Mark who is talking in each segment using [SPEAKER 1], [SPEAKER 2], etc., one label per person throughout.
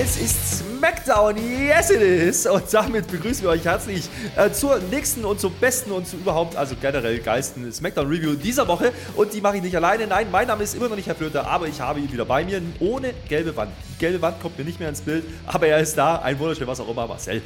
[SPEAKER 1] Es ist SmackDown, yes it is! Und damit begrüßen wir euch herzlich äh, zur nächsten und zum besten und zu überhaupt, also generell geilsten SmackDown-Review dieser Woche. Und die mache ich nicht alleine. Nein, mein Name ist immer noch nicht Herr Flöter, aber ich habe ihn wieder bei mir, ohne gelbe Wand. Die gelbe Wand kommt mir nicht mehr ins Bild, aber er ist da. Ein wunderschön, was auch immer, Marcel.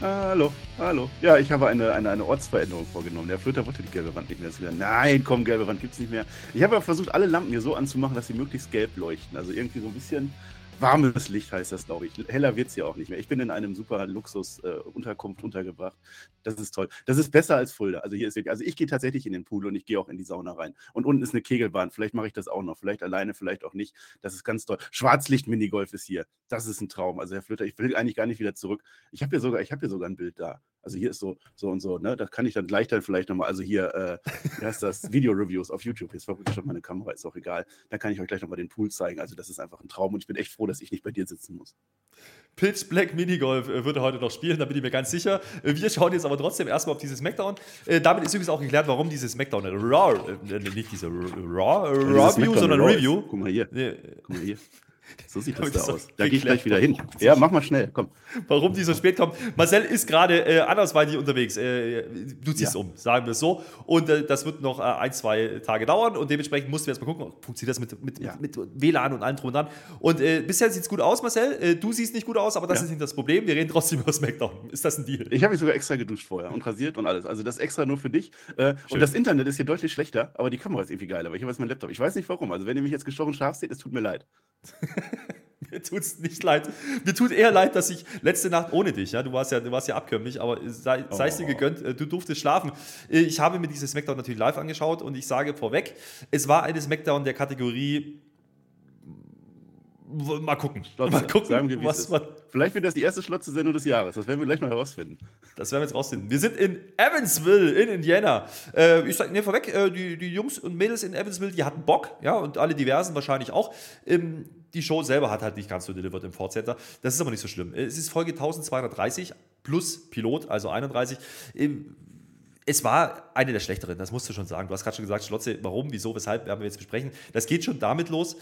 [SPEAKER 2] Hallo, hallo. Ja, ich habe eine, eine, eine Ortsveränderung vorgenommen. Der Flöter wollte die gelbe Wand nicht mehr. Wieder, nein, komm, gelbe Wand gibt's nicht mehr. Ich habe versucht, alle Lampen hier so anzumachen, dass sie möglichst gelb leuchten. Also irgendwie so ein bisschen warmes Licht heißt das, glaube ich. Heller wird es ja auch nicht mehr. Ich bin in einem super Luxus-Unterkunft äh, untergebracht. Das ist toll. Das ist besser als Fulda. Also hier ist wirklich, also ich gehe tatsächlich in den Pool und ich gehe auch in die Sauna rein. Und unten ist eine Kegelbahn. Vielleicht mache ich das auch noch. Vielleicht alleine, vielleicht auch nicht. Das ist ganz toll. Schwarzlicht-Minigolf ist hier. Das ist ein Traum. Also Herr Flöter, ich will eigentlich gar nicht wieder zurück. Ich habe hier sogar, ich habe hier sogar ein Bild da. Also hier ist so, so und so, ne? Da kann ich dann gleich dann vielleicht nochmal, also hier, äh, wie heißt das, Video-Reviews auf YouTube. Jetzt verrückt schon meine Kamera, ist auch egal. Da kann ich euch gleich nochmal den Pool zeigen. Also das ist einfach ein Traum und ich bin echt froh, dass ich nicht bei dir sitzen muss.
[SPEAKER 1] Pitch Black Minigolf äh, wird er heute noch spielen, da bin ich mir ganz sicher. Äh, wir schauen jetzt aber trotzdem erstmal auf dieses Smackdown. Äh, damit ist übrigens auch geklärt, warum dieses Smackdown Raw, äh, nicht diese Raw, Raw Review, sondern Review.
[SPEAKER 2] Guck mal hier. Guck mal hier. So sieht das da aus. Da gehe ich gleich wieder hin. Ja, mach mal schnell, komm.
[SPEAKER 1] Warum die so spät kommt. Marcel ist gerade äh, andersweitig unterwegs. Äh, du ziehst ja. um, sagen wir es so. Und äh, das wird noch äh, ein, zwei Tage dauern. Und dementsprechend mussten wir erstmal gucken, funktioniert das mit, mit, ja. mit, WLAN und allem drum und dran. Und äh, bisher sieht es gut aus, Marcel. Äh, du siehst nicht gut aus, aber das ja. ist nicht das Problem. Wir reden trotzdem über SmackDown. Ist das ein Deal?
[SPEAKER 2] Ich habe mich sogar extra geduscht vorher und rasiert und alles. Also das extra nur für dich. und das Internet ist hier deutlich schlechter, aber die Kamera ist irgendwie geiler. Aber ich habe jetzt mein Laptop. Ich weiß nicht warum. Also wenn ihr mich jetzt gestochen scharf seht, es tut mir leid.
[SPEAKER 1] Mir tut es nicht leid. Mir tut eher leid, dass ich letzte Nacht ohne dich, ja, du warst ja, du warst ja abkömmlich, aber sei, sei es dir oh. gegönnt, äh, du durftest schlafen. Ich habe mir dieses Smackdown natürlich live angeschaut und ich sage vorweg, es war eine Smackdown der Kategorie Mal gucken.
[SPEAKER 2] Schlotze. Mal gucken, Sagen wir, was man. Vielleicht wird das die erste Schlotze-Sendung des Jahres. Das werden wir gleich mal herausfinden.
[SPEAKER 1] Das werden wir jetzt rausfinden. Wir sind in Evansville in Indiana. Äh, ich sage, nee, vorweg, äh, die, die Jungs und Mädels in Evansville, die hatten Bock, ja, und alle Diversen wahrscheinlich auch. Ähm, die Show selber hat halt nicht ganz so delivered im Center. Das ist aber nicht so schlimm. Es ist Folge 1230 plus Pilot, also 31. Ähm, es war eine der schlechteren, das musst du schon sagen. Du hast gerade schon gesagt, Schlotze, warum, wieso, weshalb, werden wir jetzt besprechen. Das geht schon damit los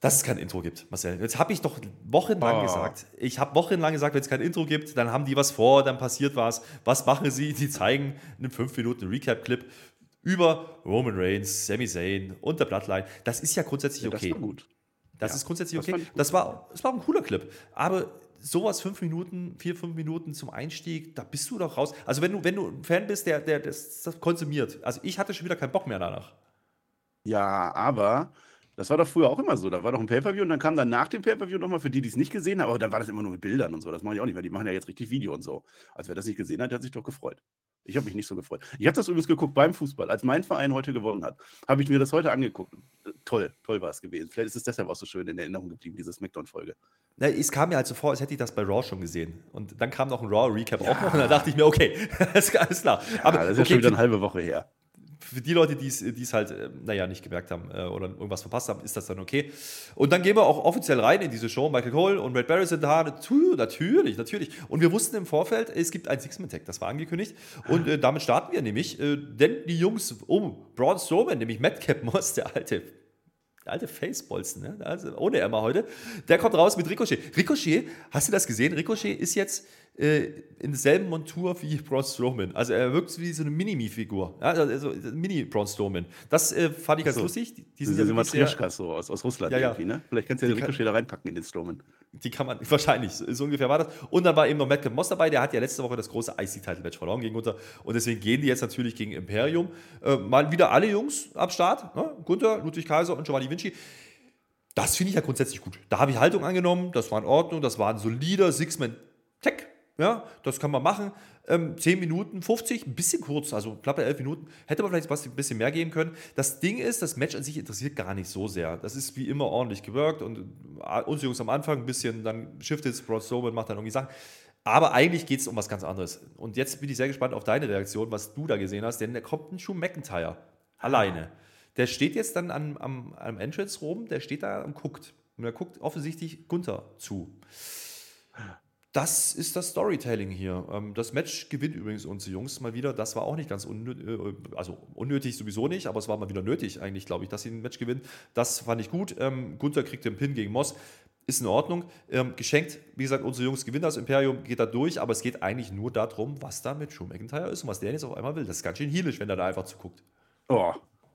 [SPEAKER 1] dass es kein Intro gibt, Marcel. Jetzt habe ich doch wochenlang oh. gesagt. Ich habe wochenlang gesagt, wenn es kein Intro gibt, dann haben die was vor, dann passiert was. Was machen sie? Die zeigen einen 5 Minuten Recap-Clip über Roman Reigns, Sami Zayn und der Bloodline. Das ist ja grundsätzlich ja, okay.
[SPEAKER 2] Das war gut.
[SPEAKER 1] Das ja, ist grundsätzlich okay. Das, das, war, das war ein cooler Clip. Aber sowas fünf Minuten, vier, fünf Minuten zum Einstieg, da bist du doch raus. Also wenn du, wenn du ein Fan bist, der, der das, das konsumiert. Also ich hatte schon wieder keinen Bock mehr danach.
[SPEAKER 2] Ja, aber das war doch früher auch immer so. Da war doch ein Pay-Per-View und dann kam dann nach dem Pay-Per-View nochmal für die, die es nicht gesehen haben, aber dann war das immer nur mit Bildern und so. Das machen die auch nicht mehr. Die machen ja jetzt richtig Video und so. Also wer das nicht gesehen hat, der hat sich doch gefreut. Ich habe mich nicht so gefreut. Ich habe das übrigens geguckt beim Fußball. Als mein Verein heute gewonnen hat, habe ich mir das heute angeguckt. Toll, toll war es gewesen. Vielleicht ist es deshalb auch so schön in Erinnerung geblieben, diese Smackdown-Folge.
[SPEAKER 1] es kam mir halt so vor, als hätte ich das bei Raw schon gesehen. Und dann kam noch ein Raw-Recap ja. auch noch und da dachte ich mir, okay, alles klar.
[SPEAKER 2] Ja, Aber, das ist ja okay, schon wieder eine halbe Woche her
[SPEAKER 1] für die Leute, die es halt, äh, naja, nicht gemerkt haben äh, oder irgendwas verpasst haben, ist das dann okay. Und dann gehen wir auch offiziell rein in diese Show. Michael Cole und Red Barry sind da. Natürlich, natürlich. Und wir wussten im Vorfeld, es gibt ein Six-Man-Tag, das war angekündigt. Und äh, damit starten wir nämlich, äh, denn die Jungs um Braun Strowman, nämlich Madcap Moss, der alte der alte Facebolzen, ne? also ohne Emma heute, der kommt raus mit Ricochet. Ricochet, hast du das gesehen? Ricochet ist jetzt äh, in derselben Montur wie Braun Strowman. Also er wirkt wie so eine Mini-Me-Figur. Ja, also Mini-Braun Strowman. Das äh, fand ich ganz so. lustig.
[SPEAKER 2] Die, die sind ja Matryoshkas so aus, aus Russland ja, irgendwie, ne? Vielleicht kannst du ja den Ricochet da reinpacken in den Strowman.
[SPEAKER 1] Die kann man, wahrscheinlich, so ungefähr war das. Und dann war eben noch Matt Moss dabei, der hat ja letzte Woche das große IC-Title-Match verloren gegen Gunther. Und deswegen gehen die jetzt natürlich gegen Imperium. Äh, mal wieder alle Jungs am Start. Ne? Gunther, Ludwig Kaiser und Giovanni Vinci. Das finde ich ja grundsätzlich gut. Da habe ich Haltung angenommen, das war in Ordnung, das war ein solider Six-Man-Tech ja, das kann man machen. Ähm, 10 Minuten, 50, ein bisschen kurz, also knappe 11 Minuten. Hätte man vielleicht ein bisschen mehr geben können. Das Ding ist, das Match an sich interessiert gar nicht so sehr. Das ist wie immer ordentlich gewirkt und äh, uns Jungs am Anfang ein bisschen, dann shiftet es, Braun Strowman macht dann irgendwie Sachen. Aber eigentlich geht es um was ganz anderes. Und jetzt bin ich sehr gespannt auf deine Reaktion, was du da gesehen hast, denn da kommt ein Schuh McIntyre. Alleine. der steht jetzt dann am, am, am Entrance rum, der steht da und guckt. Und er guckt offensichtlich Gunther zu. Das ist das Storytelling hier. Ähm, das Match gewinnt übrigens unsere Jungs mal wieder. Das war auch nicht ganz unnötig, äh, also unnötig sowieso nicht, aber es war mal wieder nötig eigentlich, glaube ich, dass sie ein Match gewinnen. Das fand ich gut. Ähm, Gunther kriegt den Pin gegen Moss. Ist in Ordnung. Ähm, geschenkt, wie gesagt, unsere Jungs gewinnen das Imperium, geht da durch, aber es geht eigentlich nur darum, was da mit Drew McIntyre ist und was der jetzt auf einmal will. Das ist ganz schön heelisch, wenn er da einfach zuguckt.
[SPEAKER 2] Oh,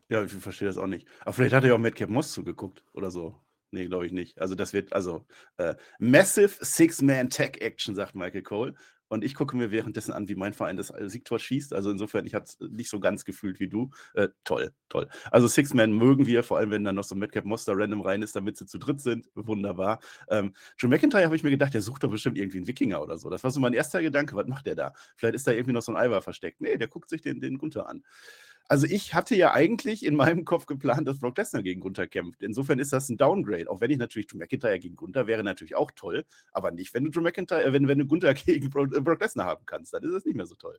[SPEAKER 2] ja, ich verstehe das auch nicht. Aber vielleicht hat er ja auch Madcap Moss zugeguckt oder so. Nee, glaube ich nicht. Also das wird, also äh, Massive Six-Man-Tech-Action, sagt Michael Cole. Und ich gucke mir währenddessen an, wie mein Verein das Siegtor schießt. Also insofern, ich habe es nicht so ganz gefühlt wie du. Äh, toll, toll. Also Six-Man mögen wir, vor allem wenn dann noch so Madcap Monster random rein ist, damit sie zu dritt sind. Wunderbar. Ähm, Joe McIntyre habe ich mir gedacht, der sucht doch bestimmt irgendwie einen Wikinger oder so. Das war so mein erster Gedanke. Was macht der da? Vielleicht ist da irgendwie noch so ein Eiweiß versteckt. Nee, der guckt sich den, den Gunther an. Also ich hatte ja eigentlich in meinem Kopf geplant, dass Brock Lesnar gegen Gunther kämpft. Insofern ist das ein Downgrade. Auch wenn ich natürlich Drew McIntyre gegen Gunther wäre natürlich auch toll, aber nicht, wenn du Drew McIntyre, äh, wenn, wenn du Gunther gegen Brock, äh, Brock Lesnar haben kannst, dann ist es nicht mehr so toll.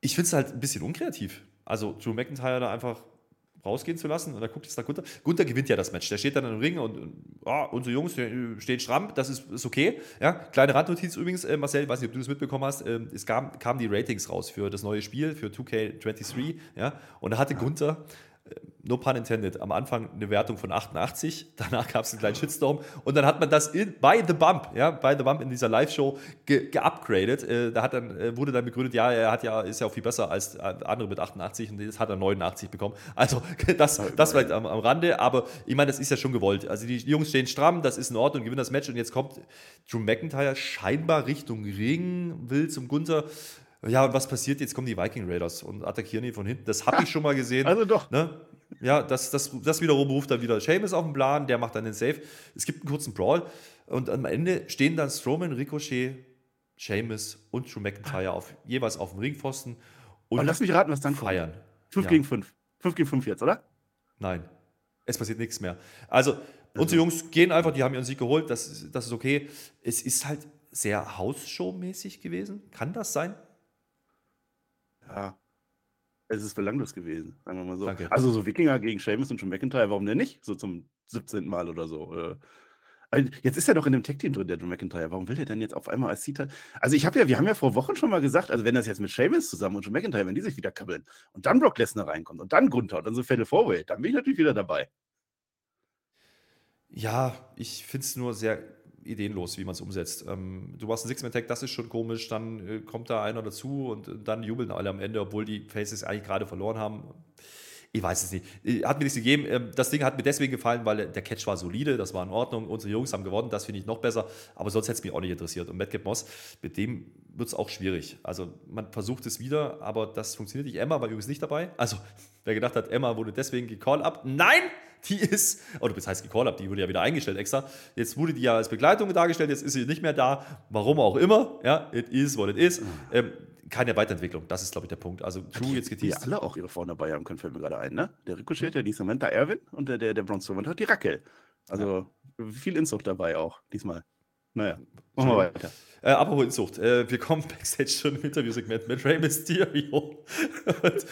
[SPEAKER 1] Ich finde es halt ein bisschen unkreativ. Also Drew McIntyre da einfach rausgehen zu lassen. Und dann guckt jetzt nach Gunther. Gunther gewinnt ja das Match. Der steht dann im Ring und oh, unsere Jungs stehen stramm. Das ist, ist okay. Ja, kleine Randnotiz übrigens, äh, Marcel, ich weiß nicht, ob du das mitbekommen hast. Äh, es kam, kamen die Ratings raus für das neue Spiel, für 2K23. Ja, und da hatte Gunther no pun intended, am Anfang eine Wertung von 88, danach gab es einen kleinen Shitstorm und dann hat man das in, bei The Bump, ja, bei The Bump in dieser Live-Show geupgradet. Ge äh, da hat dann, äh, wurde dann begründet, ja, er hat ja, ist ja auch viel besser als andere mit 88 und jetzt hat er 89 bekommen. Also das, das vielleicht am, am Rande, aber ich meine, das ist ja schon gewollt. Also die Jungs stehen stramm, das ist in Ordnung, gewinnen das Match und jetzt kommt Drew McIntyre scheinbar Richtung Ring, will zum Gunther. Ja, und was passiert? Jetzt kommen die Viking Raiders und attackieren ihn von hinten. Das habe ich schon mal gesehen.
[SPEAKER 2] Also doch.
[SPEAKER 1] Ne? Ja, das, das, das wiederum ruft dann wieder Seamus auf den Plan, der macht dann den Save. Es gibt einen kurzen Brawl und am Ende stehen dann Strowman, Ricochet, Seamus und Drew McIntyre auf, jeweils auf dem Ringpfosten.
[SPEAKER 2] Und, und lass mich raten, was dann
[SPEAKER 1] feiern.
[SPEAKER 2] 5 ja. gegen 5. 5 gegen 5 jetzt, oder?
[SPEAKER 1] Nein. Es passiert nichts mehr. Also, unsere Jungs gehen einfach, die haben ihren Sieg geholt, das, das ist okay. Es ist halt sehr Hausshow-mäßig gewesen. Kann das sein?
[SPEAKER 2] Ja, es ist belanglos gewesen, sagen wir mal so. Danke. Also so Wikinger gegen Seamus und John McIntyre, warum denn nicht? So zum 17. Mal oder so. Äh. Jetzt ist er doch in dem Tech-Team drin, der John McIntyre. Warum will der denn jetzt auf einmal als Cita? Also ich habe ja, wir haben ja vor Wochen schon mal gesagt, also wenn das jetzt mit Seamus zusammen und John McIntyre, wenn die sich wieder kabbeln und dann Brock Lesnar reinkommt und dann Gunther und dann so Fälle Forway, dann bin ich natürlich wieder dabei.
[SPEAKER 1] Ja, ich finde es nur sehr ideenlos, wie man es umsetzt. Ähm, du machst einen Six-Man-Tag, das ist schon komisch, dann äh, kommt da einer dazu und, und dann jubeln alle am Ende, obwohl die Faces eigentlich gerade verloren haben. Ich weiß es nicht. Äh, hat mir nichts gegeben. Ähm, das Ding hat mir deswegen gefallen, weil der Catch war solide, das war in Ordnung. Unsere Jungs haben gewonnen, das finde ich noch besser. Aber sonst hätte es mich auch nicht interessiert. Und Madcap Moss, mit dem wird es auch schwierig. Also man versucht es wieder, aber das funktioniert nicht. Emma war übrigens nicht dabei. Also wer gedacht hat, Emma wurde deswegen gecall up. Nein! Die ist, oder das heißt gecall up, die wurde ja wieder eingestellt extra. Jetzt wurde die ja als Begleitung dargestellt, jetzt ist sie nicht mehr da. Warum auch immer. Ja, it is what it is. Ähm, keine Weiterentwicklung, das ist, glaube ich, der Punkt. Also
[SPEAKER 2] True jetzt geteased. Die alle auch ihre Frauen dabei haben können, fällt mir gerade ein, ne? Der Ricochet, der Samantha Erwin und der, der, der Braun Strowman hat die Raquel. Also ja. viel Inzucht dabei auch, diesmal. Naja, machen wir weiter.
[SPEAKER 1] Äh, apropos Inzucht. Äh, wir kommen backstage schon im Interviewsegment mit Rey Mysterio und,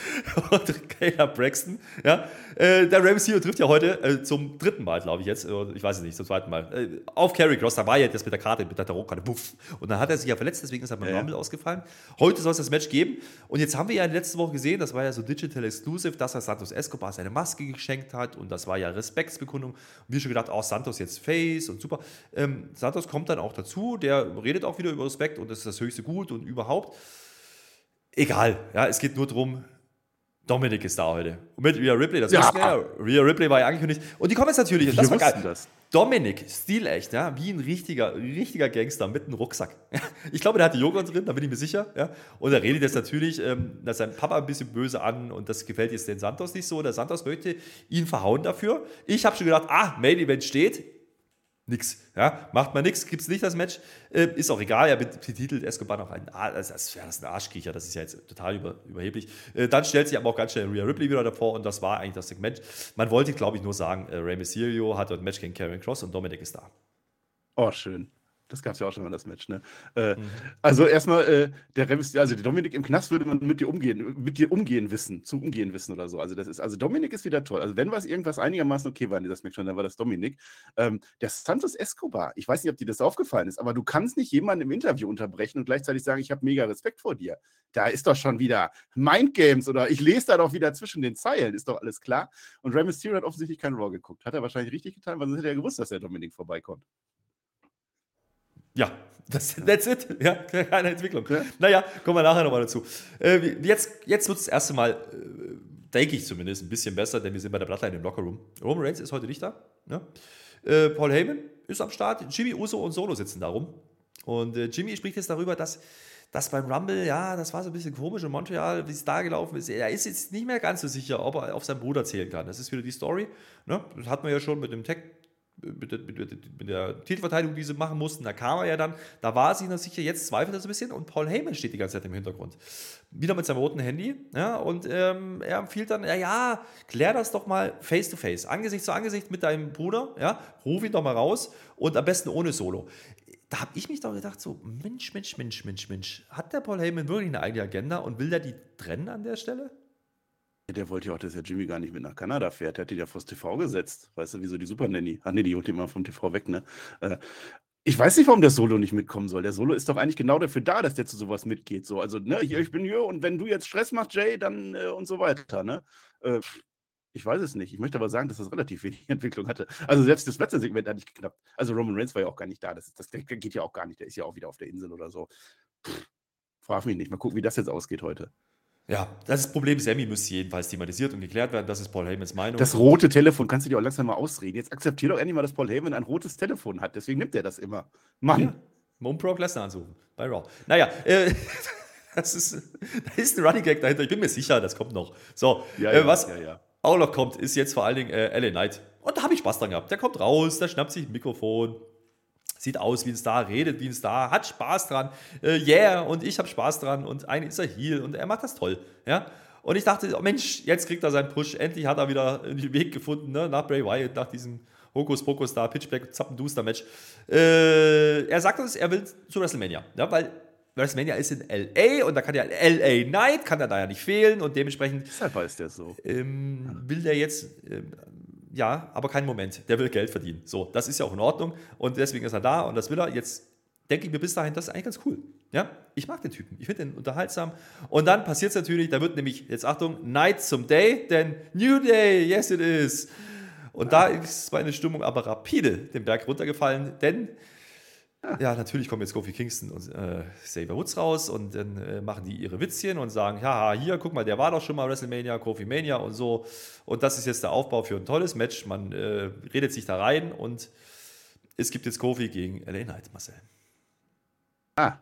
[SPEAKER 1] und Kayla Braxton. Ja? Äh, der Rey Mysterio trifft ja heute äh, zum dritten Mal, glaube ich jetzt. Ich weiß es nicht, zum zweiten Mal. Äh, auf Carry Cross, da war ja das mit der Karte, mit der Tarotkarte. Buff. Und dann hat er sich ja verletzt, deswegen ist er beim ja. Rumble ausgefallen. Heute soll es das Match geben. Und jetzt haben wir ja in der letzten Woche gesehen, das war ja so Digital Exclusive, dass er Santos Escobar seine Maske geschenkt hat. Und das war ja Respektsbekundung. Und wir schon gedacht, oh, Santos jetzt Face und super. Ähm, Santos kommt dann auch dazu, der redet auch wieder über Respekt und das ist das höchste Gut und überhaupt. Egal, ja, es geht nur darum, Dominik ist da heute. Und mit Rhea Ripley, das ja. wussten wir ja. Rhea Ripley war ja angekündigt. Und die kommen jetzt natürlich, und das war geil. Das. Dominik, stilecht, ja, wie ein richtiger, richtiger Gangster mit einem Rucksack. Ich glaube, der hat die Joghurt drin, da bin ich mir sicher. Ja. Und er redet jetzt natürlich ähm, dass sein Papa ein bisschen böse an und das gefällt jetzt den Santos nicht so. Der Santos möchte ihn verhauen dafür. Ich habe schon gedacht, ah, Main Event steht, Nix. Ja, macht man nichts, gibt es nicht das Match. Äh, ist auch egal, er betitelt Escobar noch ein, also das, ja, das ist ein Arschkriecher, das ist ja jetzt total über, überheblich. Äh, dann stellt sich aber auch ganz schnell Rhea Ripley wieder davor und das war eigentlich das Segment. Man wollte, glaube ich, nur sagen, äh, Rey Mysterio hat dort ein Match gegen Karen Cross und Dominic ist da.
[SPEAKER 2] Oh, schön. Das gab es ja auch schon mal das Match, ne? Äh, mhm. Also erstmal, äh, der Remis, also der Dominik im Knast würde man mit dir umgehen, mit dir umgehen wissen, zu umgehen wissen oder so. Also das ist, also Dominik ist wieder toll. Also wenn was irgendwas einigermaßen okay war in dieser Smackdown, dann war das Dominik. Ähm, der Santos Escobar, ich weiß nicht, ob dir das aufgefallen ist, aber du kannst nicht jemanden im Interview unterbrechen und gleichzeitig sagen, ich habe mega Respekt vor dir. Da ist doch schon wieder Mind Games oder ich lese da doch wieder zwischen den Zeilen, ist doch alles klar. Und Rey Mysterio hat offensichtlich kein Raw geguckt. Hat er wahrscheinlich richtig getan, weil sonst hätte er gewusst, dass der Dominik vorbeikommt.
[SPEAKER 1] Ja, das, that's it. Ja, keine Entwicklung. Ja. Naja, kommen wir nachher nochmal dazu. Äh, jetzt jetzt wird es das erste Mal, äh, denke ich zumindest, ein bisschen besser, denn wir sind bei der Bloodline im Lockerroom. Roman Reigns ist heute nicht da. Ne? Äh, Paul Heyman ist am Start. Jimmy Uso und Solo sitzen da rum. Und Jimmy spricht jetzt darüber, dass das beim Rumble, ja, das war so ein bisschen komisch in Montreal, wie es da gelaufen ist. Er ist jetzt nicht mehr ganz so sicher, ob er auf seinen Bruder zählen kann. Das ist wieder die Story. Ne? Das hat man ja schon mit dem Tech mit der, mit der, Titelverteidigung, die sie machen mussten, da kam er ja dann, da war sie noch sicher, jetzt zweifelt er so ein bisschen und Paul Heyman steht die ganze Zeit im Hintergrund. Wieder mit seinem roten Handy, ja, und ähm, er empfiehlt dann, ja, ja, klär das doch mal face to face, Angesicht zu Angesicht mit deinem Bruder, ja, ruf ihn doch mal raus und am besten ohne Solo. Da habe ich mich doch gedacht, so, Mensch, Mensch, Mensch, Mensch, Mensch, hat der Paul Heyman wirklich eine eigene Agenda und will der die trennen an der Stelle?
[SPEAKER 2] Der wollte ja auch, dass der Jimmy gar nicht mit nach Kanada fährt. Der hat ihn ja vors TV gesetzt. Weißt du, wieso die Super Nanny? Ach nee, die holt ihn mal vom TV weg, ne? Äh, ich weiß nicht, warum der Solo nicht mitkommen soll. Der Solo ist doch eigentlich genau dafür da, dass der zu sowas mitgeht. So, also, ne, hier, ich bin hier und wenn du jetzt Stress machst, Jay, dann äh, und so weiter, ne? Äh, ich weiß es nicht. Ich möchte aber sagen, dass das relativ wenig Entwicklung hatte. Also selbst das letzte Segment hat nicht geknappt. Also Roman Reigns war ja auch gar nicht da. Das, das, das geht ja auch gar nicht. Der ist ja auch wieder auf der Insel oder so. Pff, frag mich nicht. Mal gucken, wie das jetzt ausgeht heute.
[SPEAKER 1] Ja, das Problem. Sammy müsste jedenfalls thematisiert und geklärt werden. Das ist Paul Heymans Meinung.
[SPEAKER 2] Das rote Telefon, kannst du dir auch langsam mal ausreden. Jetzt akzeptier doch endlich mal, dass Paul Heyman ein rotes Telefon hat. Deswegen nimmt er das immer. Mann. Ja,
[SPEAKER 1] um Brock Lesnar anzurufen. Bei Raw. Naja, äh, das ist, da ist ein Running Gag dahinter. Ich bin mir sicher, das kommt noch. So, ja, äh, was ja, auch noch kommt, ist jetzt vor allen Dingen äh, LA Knight. Und da habe ich Spaß dran gehabt. Der kommt raus, der schnappt sich ein Mikrofon, sieht aus wie ein Star, redet wie ein Star, hat Spaß dran. Äh, yeah, und ich habe Spaß dran und eigentlich ist er hier und er macht das toll. Ja. Und ich dachte, oh Mensch, jetzt kriegt er seinen Push. Endlich hat er wieder den Weg gefunden, ne? nach Bray Wyatt, nach diesem Hokus-Pokus da, Pitchback, Zappenduster-Match. Äh, er sagt uns, er will zu WrestleMania, ja, weil WrestleMania ist in LA und da kann ja LA Night, kann er da ja nicht fehlen und dementsprechend.
[SPEAKER 2] Deshalb weiß der so.
[SPEAKER 1] Ähm, will der jetzt. Ähm, ja, aber kein Moment. Der will Geld verdienen. So, das ist ja auch in Ordnung und deswegen ist er da und das will er. Jetzt denke ich mir bis dahin, das ist eigentlich ganz cool. Ja, ich mag den Typen, ich finde den unterhaltsam. Und dann passiert es natürlich, da wird nämlich, jetzt Achtung, Night zum Day, denn New Day, yes it is. Und da ist meine Stimmung aber rapide den Berg runtergefallen, denn ja, natürlich kommen jetzt Kofi Kingston und äh, Xavier Woods raus und dann äh, machen die ihre Witzchen und sagen, haha, hier, guck mal, der war doch schon mal WrestleMania, Kofi Mania und so. Und das ist jetzt der Aufbau für ein tolles Match. Man äh, redet sich da rein und es gibt jetzt Kofi gegen LA Knight, Marcel.
[SPEAKER 2] Ah,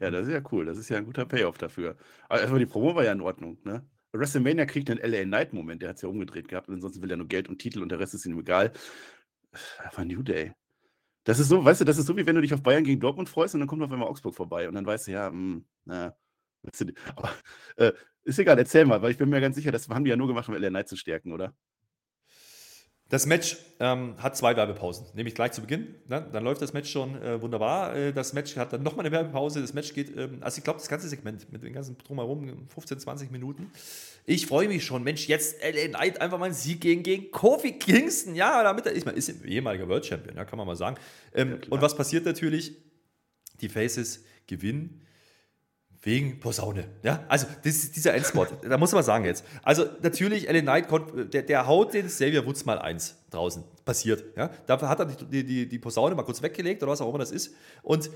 [SPEAKER 2] ja, das ist ja cool. Das ist ja ein guter Payoff dafür. Aber erstmal die Promo war ja in Ordnung, ne? WrestleMania kriegt einen LA Knight-Moment, der hat es ja umgedreht gehabt. Ansonsten will er nur Geld und Titel und der Rest ist ihm egal. Einfach New Day. Das ist so, weißt du, das ist so, wie wenn du dich auf Bayern gegen Dortmund freust und dann kommt auf einmal Augsburg vorbei und dann weißt du, ja, mh, hm, na, aber, äh, ist egal, erzähl mal, weil ich bin mir ganz sicher, das haben die ja nur gemacht, um LA Knight zu stärken, oder?
[SPEAKER 1] Das Match ähm, hat zwei Werbepausen, nämlich gleich zu Beginn. Ne? Dann läuft das Match schon äh, wunderbar. Äh, das Match hat dann nochmal eine Werbepause. Das Match geht, ähm, also ich glaube, das ganze Segment mit dem ganzen Drumherum 15, 20 Minuten. Ich freue mich schon. Mensch, jetzt LA Knight einfach mal ein Sieg gegen, gegen Kofi Kingston. Ja, damit er ist, man ist ehemaliger World Champion, ja, kann man mal sagen. Ähm, ja, und was passiert natürlich? Die Faces gewinnen Wegen Posaune. Ja, also das, dieser Endspot, da muss man sagen jetzt. Also natürlich, Ellen Knight, der, der haut den Xavier Woods mal eins draußen. Passiert. Ja? Dafür hat er die, die, die Posaune mal kurz weggelegt oder was auch immer das ist. Und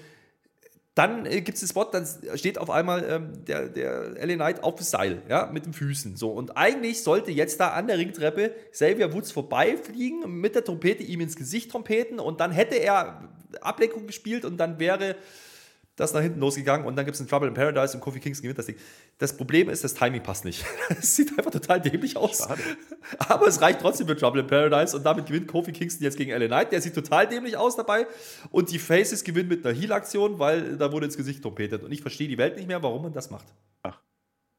[SPEAKER 1] dann äh, gibt es den Spot, dann steht auf einmal ähm, der, der LA Knight auf dem Seil, ja, mit den Füßen. So. Und eigentlich sollte jetzt da an der Ringtreppe Xavier Woods vorbeifliegen, mit der Trompete ihm ins Gesicht trompeten und dann hätte er Ablenkung gespielt und dann wäre das ist nach hinten losgegangen und dann gibt es ein Trouble in Paradise und Kofi Kingston gewinnt das Ding. Das Problem ist, das Timing passt nicht. Es sieht einfach total dämlich aus. Schade. Aber es reicht trotzdem für Trouble in Paradise und damit gewinnt Kofi Kingston jetzt gegen LA Knight. Der sieht total dämlich aus dabei und die Faces gewinnen mit einer Heal-Aktion, weil da wurde ins Gesicht trompetet und ich verstehe die Welt nicht mehr, warum man das macht.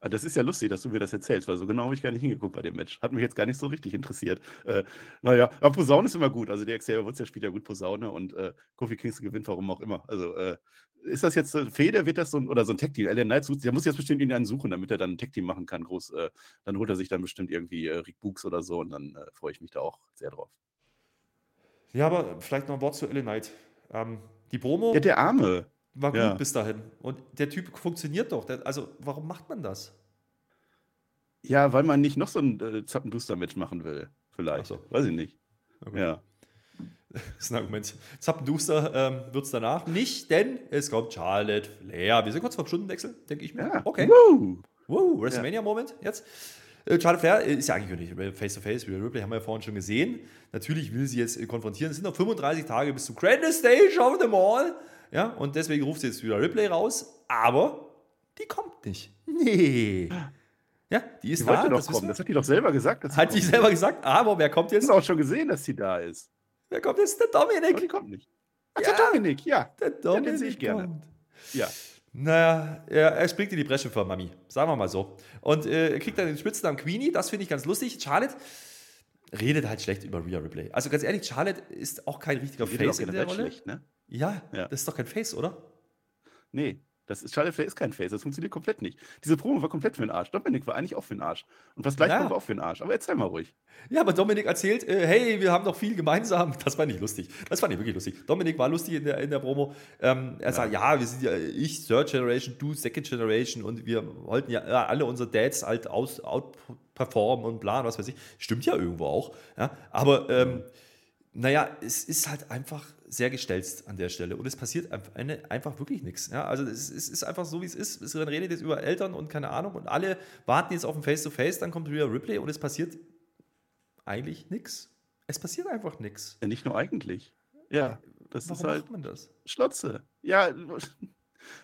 [SPEAKER 2] Ah, Das ist ja lustig, dass du mir das erzählst, weil so genau habe ich gar nicht hingeguckt bei dem Match. Hat mich jetzt gar nicht so richtig interessiert. Äh, naja, aber Posaune ist immer gut. Also der Xavier Woods, der spielt ja gut Posaune und äh, Kofi Kingston gewinnt, warum auch immer. Also äh, ist das jetzt eine Fehde, wird das so ein, oder so ein Tech-Team? Alien Knight, sucht- der muss jetzt bestimmt irgendeinen suchen, damit er dann ein Tech-Team machen kann, groß. Äh, dann holt er sich dann bestimmt irgendwie äh, Rick Books oder so und dann äh, freue ich mich da auch sehr drauf.
[SPEAKER 1] Ja, aber vielleicht noch ein Wort zu LA Knight. Ähm, die Promo
[SPEAKER 2] Ja, der Arme.
[SPEAKER 1] War gut
[SPEAKER 2] ja.
[SPEAKER 1] bis dahin. Und der Typ funktioniert doch. Der, also, warum macht man das?
[SPEAKER 2] Ja, weil man nicht noch so ein äh, Zappenduster-Match machen will. Vielleicht.
[SPEAKER 1] So.
[SPEAKER 2] Weiß ich nicht.
[SPEAKER 1] Gut.
[SPEAKER 2] Ja.
[SPEAKER 1] Das ist ein Argument. Zappenduster ähm, wird es danach nicht, denn es kommt Charlotte Flair. Wir sind kurz vor dem Stundenwechsel, denke ich mir.
[SPEAKER 2] Ja.
[SPEAKER 1] Okay.
[SPEAKER 2] Woo!
[SPEAKER 1] Wow, WrestleMania-Moment jetzt. Äh, Charlotte Flair äh, ist ja eigentlich nicht Face-to-Face. Rhea Ripley haben wir ja vorhin schon gesehen. Natürlich will sie jetzt äh, konfrontieren. Es sind noch 35 Tage bis zum Grandest Stage of them all. Ja, und deswegen ruft sie jetzt wieder Ripley raus. Aber die kommt nicht. Nee. Ja, die ist
[SPEAKER 2] Die
[SPEAKER 1] da.
[SPEAKER 2] wollte doch kommen. Das hat die doch selber gesagt. dass sie
[SPEAKER 1] Hat die selber gesagt. Aber wer kommt
[SPEAKER 2] Ich
[SPEAKER 1] jetzt?
[SPEAKER 2] habe auch schon gesehen, dass sie da ist.
[SPEAKER 1] Wer kommt jetzt? Der
[SPEAKER 2] Aber die
[SPEAKER 1] Dominik.
[SPEAKER 2] kommt nicht. Ach,
[SPEAKER 1] Ja.
[SPEAKER 2] der Dominik, ja.
[SPEAKER 1] Der Dominik
[SPEAKER 2] den sehe ich gerne.
[SPEAKER 1] kommt.
[SPEAKER 2] Ja.
[SPEAKER 1] Naja, er, er springt in die Bresche für Mami. Sagen wir mal so. Und äh, er kriegt dann den Spitznamen Queenie. Das finde ich ganz lustig. Charlotte redet halt schlecht über Rhea Ripley. Also ganz ehrlich, Charlotte ist auch kein richtiger Face in der Rolle.
[SPEAKER 2] schlecht, ne?
[SPEAKER 1] Ja,
[SPEAKER 2] Ja.
[SPEAKER 1] das ist doch kein Face, oder?
[SPEAKER 2] Nee. Das ist, Charlotte Flair ist kein Face, das funktioniert komplett nicht. Diese Promo war komplett für den Arsch. Dominik war eigentlich auch für den Arsch. Und was gleich
[SPEAKER 1] Ja.
[SPEAKER 2] war auch für den Arsch. Aber erzähl mal ruhig.
[SPEAKER 1] Ja, aber Dominik erzählt, äh, hey, wir haben doch viel gemeinsam. Das fand ich lustig. Das fand ich wirklich lustig. Dominik war lustig in der, in der Promo. Ähm, er sagt, ja, wir sind ja, ich Third Generation, du Second Generation und wir wollten ja, ja alle unsere Dads halt aus, outperformen und bla, was weiß ich. Stimmt ja irgendwo auch. Ja? Aber ähm, naja, es ist halt einfach sehr gestelzt an der Stelle und es passiert einfach, wirklich nichts. Ja? Also es, ist einfach so, wie es ist. Es redet jetzt über Eltern und keine Ahnung und alle warten jetzt auf ein Face-to-Face, dann kommt Rhea Ripley und es passiert eigentlich nichts. Es passiert einfach nichts.
[SPEAKER 2] Ja, nicht nur eigentlich. Ja, das
[SPEAKER 1] Warum
[SPEAKER 2] ist halt
[SPEAKER 1] macht man das?
[SPEAKER 2] Schlotze. Ja,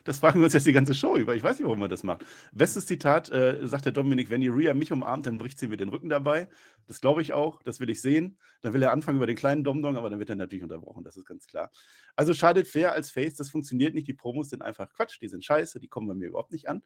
[SPEAKER 2] das fragen wir uns jetzt die ganze Show über. Ich weiß nicht, warum man das macht. Bestes Zitat äh, sagt der Dominik, wenn die Rhea mich umarmt, dann bricht sie mir den Rücken dabei. Das glaube ich auch, das will ich sehen. Dann will er anfangen über den kleinen Domdong, aber dann wird er natürlich unterbrochen, das ist ganz klar. Also schadet fair als Face, das funktioniert nicht. Die Promos sind einfach Quatsch, die sind scheiße, die kommen bei mir überhaupt nicht an.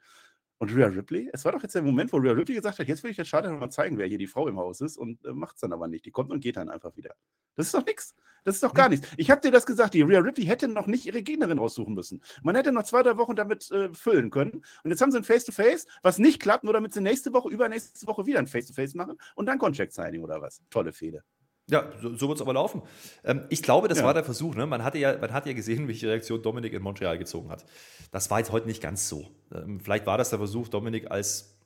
[SPEAKER 2] Und Rhea Ripley, es war doch jetzt der Moment, wo Rhea Ripley gesagt hat, jetzt will ich der Schade noch mal zeigen, wer hier die Frau im Haus ist und äh, macht es dann aber nicht. Die kommt und geht dann einfach wieder. Das ist doch nichts. Das ist doch gar nichts. Ich habe dir das gesagt, die Rhea Ripley hätte noch nicht ihre Gegnerin raussuchen müssen. Man hätte noch zwei, drei Wochen damit äh, füllen können. Und jetzt haben sie ein Face-to-Face, was nicht klappt, nur damit sie nächste Woche, übernächste Woche wieder ein Face-to-Face machen und dann Contract-Signing oder was. Tolle Fehde.
[SPEAKER 1] Ja, so, so wird es aber laufen. Ähm, ich glaube, das
[SPEAKER 2] Ja.
[SPEAKER 1] war der Versuch. Ne? Man, hatte ja, man hat ja gesehen, welche Reaktion Dominik in Montreal gezogen hat. Das war jetzt heute nicht ganz so. Ähm, vielleicht war das der Versuch, Dominik als.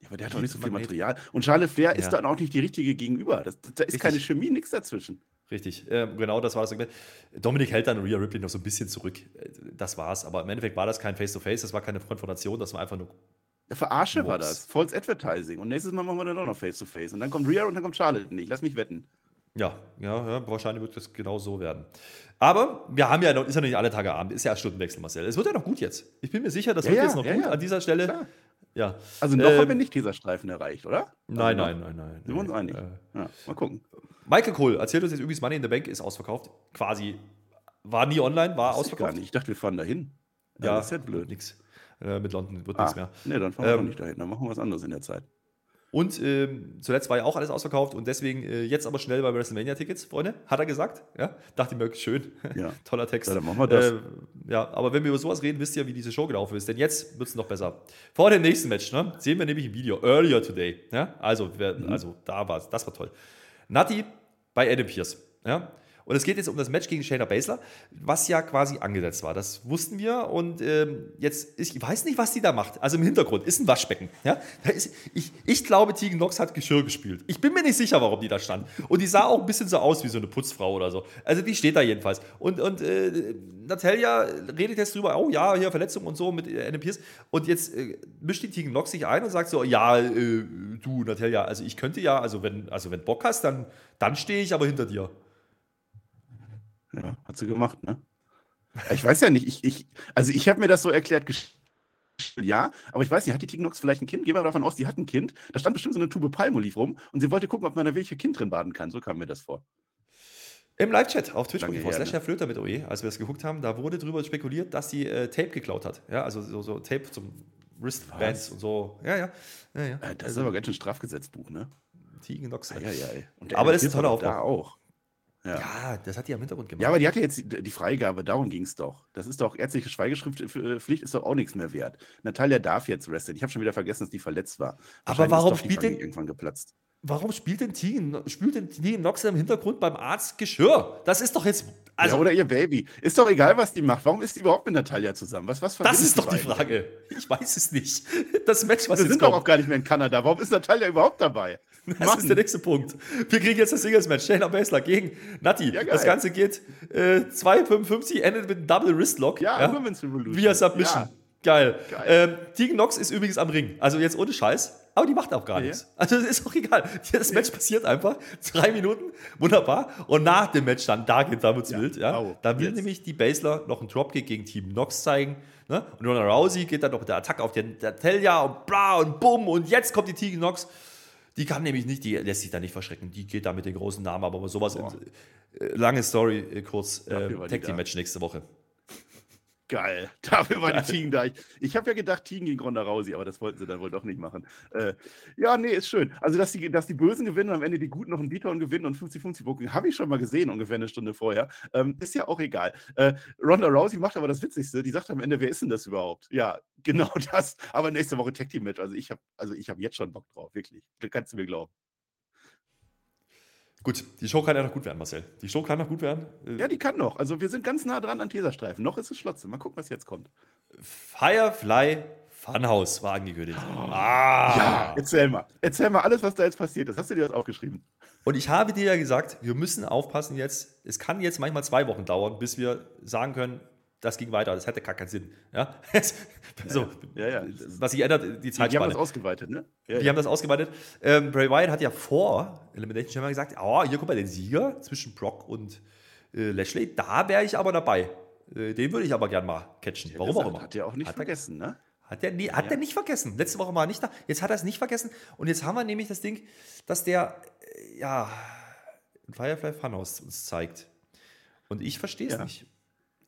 [SPEAKER 2] Ja, aber der hat doch nicht so viel. Material. Und Charles Flair
[SPEAKER 1] Ja.
[SPEAKER 2] ist dann auch nicht die richtige gegenüber. Das, da ist
[SPEAKER 1] Richtig.
[SPEAKER 2] keine Chemie, nichts dazwischen.
[SPEAKER 1] Richtig, ähm, genau das war das. Dominik hält dann Rhea Ripley noch so ein bisschen zurück. Äh, Das war's. Aber im Endeffekt war das kein Face-to-Face, das war keine Konfrontation, das war einfach nur.
[SPEAKER 2] Verarsche war
[SPEAKER 1] Mops.
[SPEAKER 2] das. False Advertising. Und nächstes Mal machen wir dann auch noch Face-to-Face. Und dann kommt Rhea und dann kommt Charlotte nicht. Lass mich wetten.
[SPEAKER 1] Ja, ja, ja, wahrscheinlich wird das genau so werden. Aber wir haben ja noch, ist ja noch nicht alle Tage Abend, ist ja erst Stundenwechsel, Marcel. Es wird ja noch gut jetzt. Ich bin mir sicher, das
[SPEAKER 2] Ja,
[SPEAKER 1] wird
[SPEAKER 2] ja,
[SPEAKER 1] jetzt noch gut an dieser Stelle.
[SPEAKER 2] Klar.
[SPEAKER 1] Ja.
[SPEAKER 2] Also noch
[SPEAKER 1] Ähm,
[SPEAKER 2] haben wir nicht dieser Streifen erreicht, oder?
[SPEAKER 1] Nein,
[SPEAKER 2] also
[SPEAKER 1] nein, nein, nein.
[SPEAKER 2] Sind wir uns einig?
[SPEAKER 1] Äh,
[SPEAKER 2] mal gucken.
[SPEAKER 1] Michael Cole erzählt uns jetzt übrigens, Money in the Bank ist ausverkauft. Quasi war nie online, war
[SPEAKER 2] Wusste ich gar
[SPEAKER 1] ausverkauft.
[SPEAKER 2] nicht. Ich dachte, wir fahren dahin.
[SPEAKER 1] Ja,
[SPEAKER 2] das ist ja blöd.
[SPEAKER 1] Nix. Äh, mit London wird
[SPEAKER 2] Ah,
[SPEAKER 1] nichts mehr.
[SPEAKER 2] nee, dann fahren wir
[SPEAKER 1] Ähm,
[SPEAKER 2] doch nicht dahin. Dann machen wir was anderes in der Zeit.
[SPEAKER 1] Und ähm, zuletzt war ja auch alles ausverkauft und deswegen äh, jetzt aber schnell bei WrestleMania-Tickets, Freunde, hat er gesagt. Ja, dachte ich mir, schön.
[SPEAKER 2] Ja.
[SPEAKER 1] Toller Text.
[SPEAKER 2] Ja, dann machen wir das.
[SPEAKER 1] Äh, ja, aber wenn wir über sowas reden, wisst ihr, wie diese Show gelaufen ist. Denn jetzt wird es noch besser. Vor dem nächsten Match ne, sehen wir nämlich ein Video, earlier today. Ja? Also, wer,
[SPEAKER 2] Mhm.
[SPEAKER 1] also da war es, das war toll. Nati bei Adam Pierce. Ja? Und es geht jetzt um das Match gegen Shayna Baszler, was ja quasi angesetzt war. Das wussten wir und ähm, jetzt, ich weiß nicht, was die da macht. Also im Hintergrund ist ein Waschbecken. Ja? Ist, ich, ich glaube, Tegan Nox hat Geschirr gespült. Ich bin mir nicht sicher, warum die da stand. Und die sah auch ein bisschen so aus wie so eine Putzfrau oder so. Also die steht da jedenfalls. Und, und äh, Natalia redet jetzt drüber, oh ja, hier Verletzung und so mit äh, Adam Pierce. Und jetzt äh, mischt die Tegan Nox sich ein und sagt so, ja, äh, du Natalia, also ich könnte ja, also wenn, also wenn Bock hast, dann, dann stehe ich aber hinter dir.
[SPEAKER 2] Ja, hat sie gemacht, ne? Ich weiß ja nicht, ich, ich, also ich habe mir das so erklärt, ja, aber ich weiß nicht, hat die Tignox vielleicht ein Kind? Gehen wir davon aus, die hat ein Kind. Da stand bestimmt so eine Tube Palmolive rum und sie wollte gucken, ob man da welche Kind drin baden kann. So kam mir das vor.
[SPEAKER 1] Im Live-Chat auf twitch.tv slash? Herr Flöter mit OE, als wir das geguckt haben, da wurde drüber spekuliert, dass sie äh, Tape geklaut hat. Ja, also so, so Tape zum Wristbands und so. Ja, ja. ja, ja.
[SPEAKER 2] Äh, Das ist aber ganz schön Strafgesetzbuch, ne?
[SPEAKER 1] Tegan Nox.
[SPEAKER 2] Ja, ja, ja.
[SPEAKER 1] Aber das ist ein toller
[SPEAKER 2] Pearce da auch. Ja.
[SPEAKER 1] Ja, das hat die am Hintergrund gemacht.
[SPEAKER 2] Ja, aber die hatte jetzt die Freigabe, darum ging es doch. Das ist doch, ärztliche Schweigepflicht ist doch auch nichts mehr wert. Natalia darf jetzt wresteln. Ich habe schon wieder vergessen, dass die verletzt war. Wahrscheinlich
[SPEAKER 1] warum spielt denn-
[SPEAKER 2] irgendwann geplatzt?
[SPEAKER 1] Warum spielt denn Tegan, spielt denn Tegan Nox im Hintergrund beim Arzt Geschirr? Das ist doch jetzt. Also,
[SPEAKER 2] ja, oder ihr Baby. Ist doch egal, was die macht. Warum ist die überhaupt mit Natalia zusammen? Was, was
[SPEAKER 1] das ist doch die? Frage. Ich weiß es nicht. Das Match, was
[SPEAKER 2] Wir
[SPEAKER 1] jetzt
[SPEAKER 2] sind doch
[SPEAKER 1] kommt.
[SPEAKER 2] auch gar nicht mehr in Kanada. Warum ist Natalia überhaupt dabei?
[SPEAKER 1] Das ist der nächste Punkt. Wir kriegen jetzt das Singles-Match. Shayna Baszler gegen Nati.
[SPEAKER 2] Ja,
[SPEAKER 1] das Ganze geht äh, 2,55, endet mit einem Double Wristlock.
[SPEAKER 2] Ja, Women's Revolution.
[SPEAKER 1] Via Submission.
[SPEAKER 2] Ja.
[SPEAKER 1] Geil.
[SPEAKER 2] Geil.
[SPEAKER 1] Ähm, Tegan Nox ist übrigens am Ring. Also jetzt ohne Scheiß. Aber die macht auch gar
[SPEAKER 2] Ja.
[SPEAKER 1] nichts. Also das ist auch egal. Das Match passiert einfach. Drei Minuten. Wunderbar. Und nach dem Match dann, da geht da wird's
[SPEAKER 2] Ja,
[SPEAKER 1] wild. Ja.
[SPEAKER 2] au,
[SPEAKER 1] Da will
[SPEAKER 2] jetzt.
[SPEAKER 1] nämlich die Basler noch einen Dropkick gegen Team Nox zeigen. Ne? Und Ronda Rousey geht dann noch mit der Attacke auf den der Telia und bla und bumm. Und jetzt kommt die Tegan Nox. Die kann nämlich nicht, die lässt sich da nicht verschrecken. Die geht da mit den großen Namen, aber sowas. In, äh, lange Story, äh, kurz. Äh, Tag Team. Match nächste Woche.
[SPEAKER 2] Geil. Dafür war die Tegan da. Ich, ich habe ja gedacht, Tegan gegen Ronda Rousey, aber das wollten sie dann wohl doch nicht machen. Äh, ja, nee, ist schön. Also, dass die, dass die Bösen gewinnen und am Ende die Guten noch einen Beatdown gewinnen und 50-50 Booking, habe ich schon mal gesehen, ungefähr eine Stunde vorher. Ähm, ist ja auch egal. Äh, Ronda Rousey macht aber das Witzigste. Die sagt am Ende, wer ist denn das überhaupt? Ja, genau das. Aber nächste Woche Tag Team Match. Also, ich habe also ich hab jetzt schon Bock drauf, wirklich. Kannst du mir glauben.
[SPEAKER 1] Gut, die Show kann ja noch gut werden, Marcel. Die Show kann noch gut werden. Äh,
[SPEAKER 2] Ja, die kann noch. Also, wir sind ganz nah dran an Teserstreifen. Noch ist es Schlotze. Mal gucken, was jetzt kommt.
[SPEAKER 1] Firefly Funhouse war angekündigt. Ah.
[SPEAKER 2] Ja, erzähl mal. Erzähl mal alles, was da jetzt passiert ist. Hast du dir das aufgeschrieben?
[SPEAKER 1] Und ich habe dir ja gesagt, wir müssen aufpassen jetzt. Es kann jetzt manchmal zwei Wochen dauern, bis wir sagen können, das ging weiter. Das hätte gar keinen Sinn. Ja? so,
[SPEAKER 2] Ja, ja.
[SPEAKER 1] Was sich ändert, die
[SPEAKER 2] Die haben
[SPEAKER 1] Zeitspanne.
[SPEAKER 2] das ausgeweitet, ne? Ja,
[SPEAKER 1] Die haben das ausgeweitet. Ähm, Bray Wyatt hat ja vor Elimination Chamber gesagt, oh, hier guck mal, den Sieger zwischen Brock und äh, Lashley, da wäre ich aber dabei. Äh, den würde ich aber gern mal catchen. Warum auch immer.
[SPEAKER 2] Hat er auch nicht
[SPEAKER 1] Hat er-
[SPEAKER 2] vergessen, ne?
[SPEAKER 1] Hat er, nie, hat
[SPEAKER 2] Ja.
[SPEAKER 1] nicht vergessen. Letzte Woche war er nicht da. Jetzt hat er es nicht vergessen. Und jetzt haben wir nämlich das Ding, dass der, äh, ja, Firefly Funhouse uns zeigt. Und ich verstehe es
[SPEAKER 2] Ja.
[SPEAKER 1] nicht.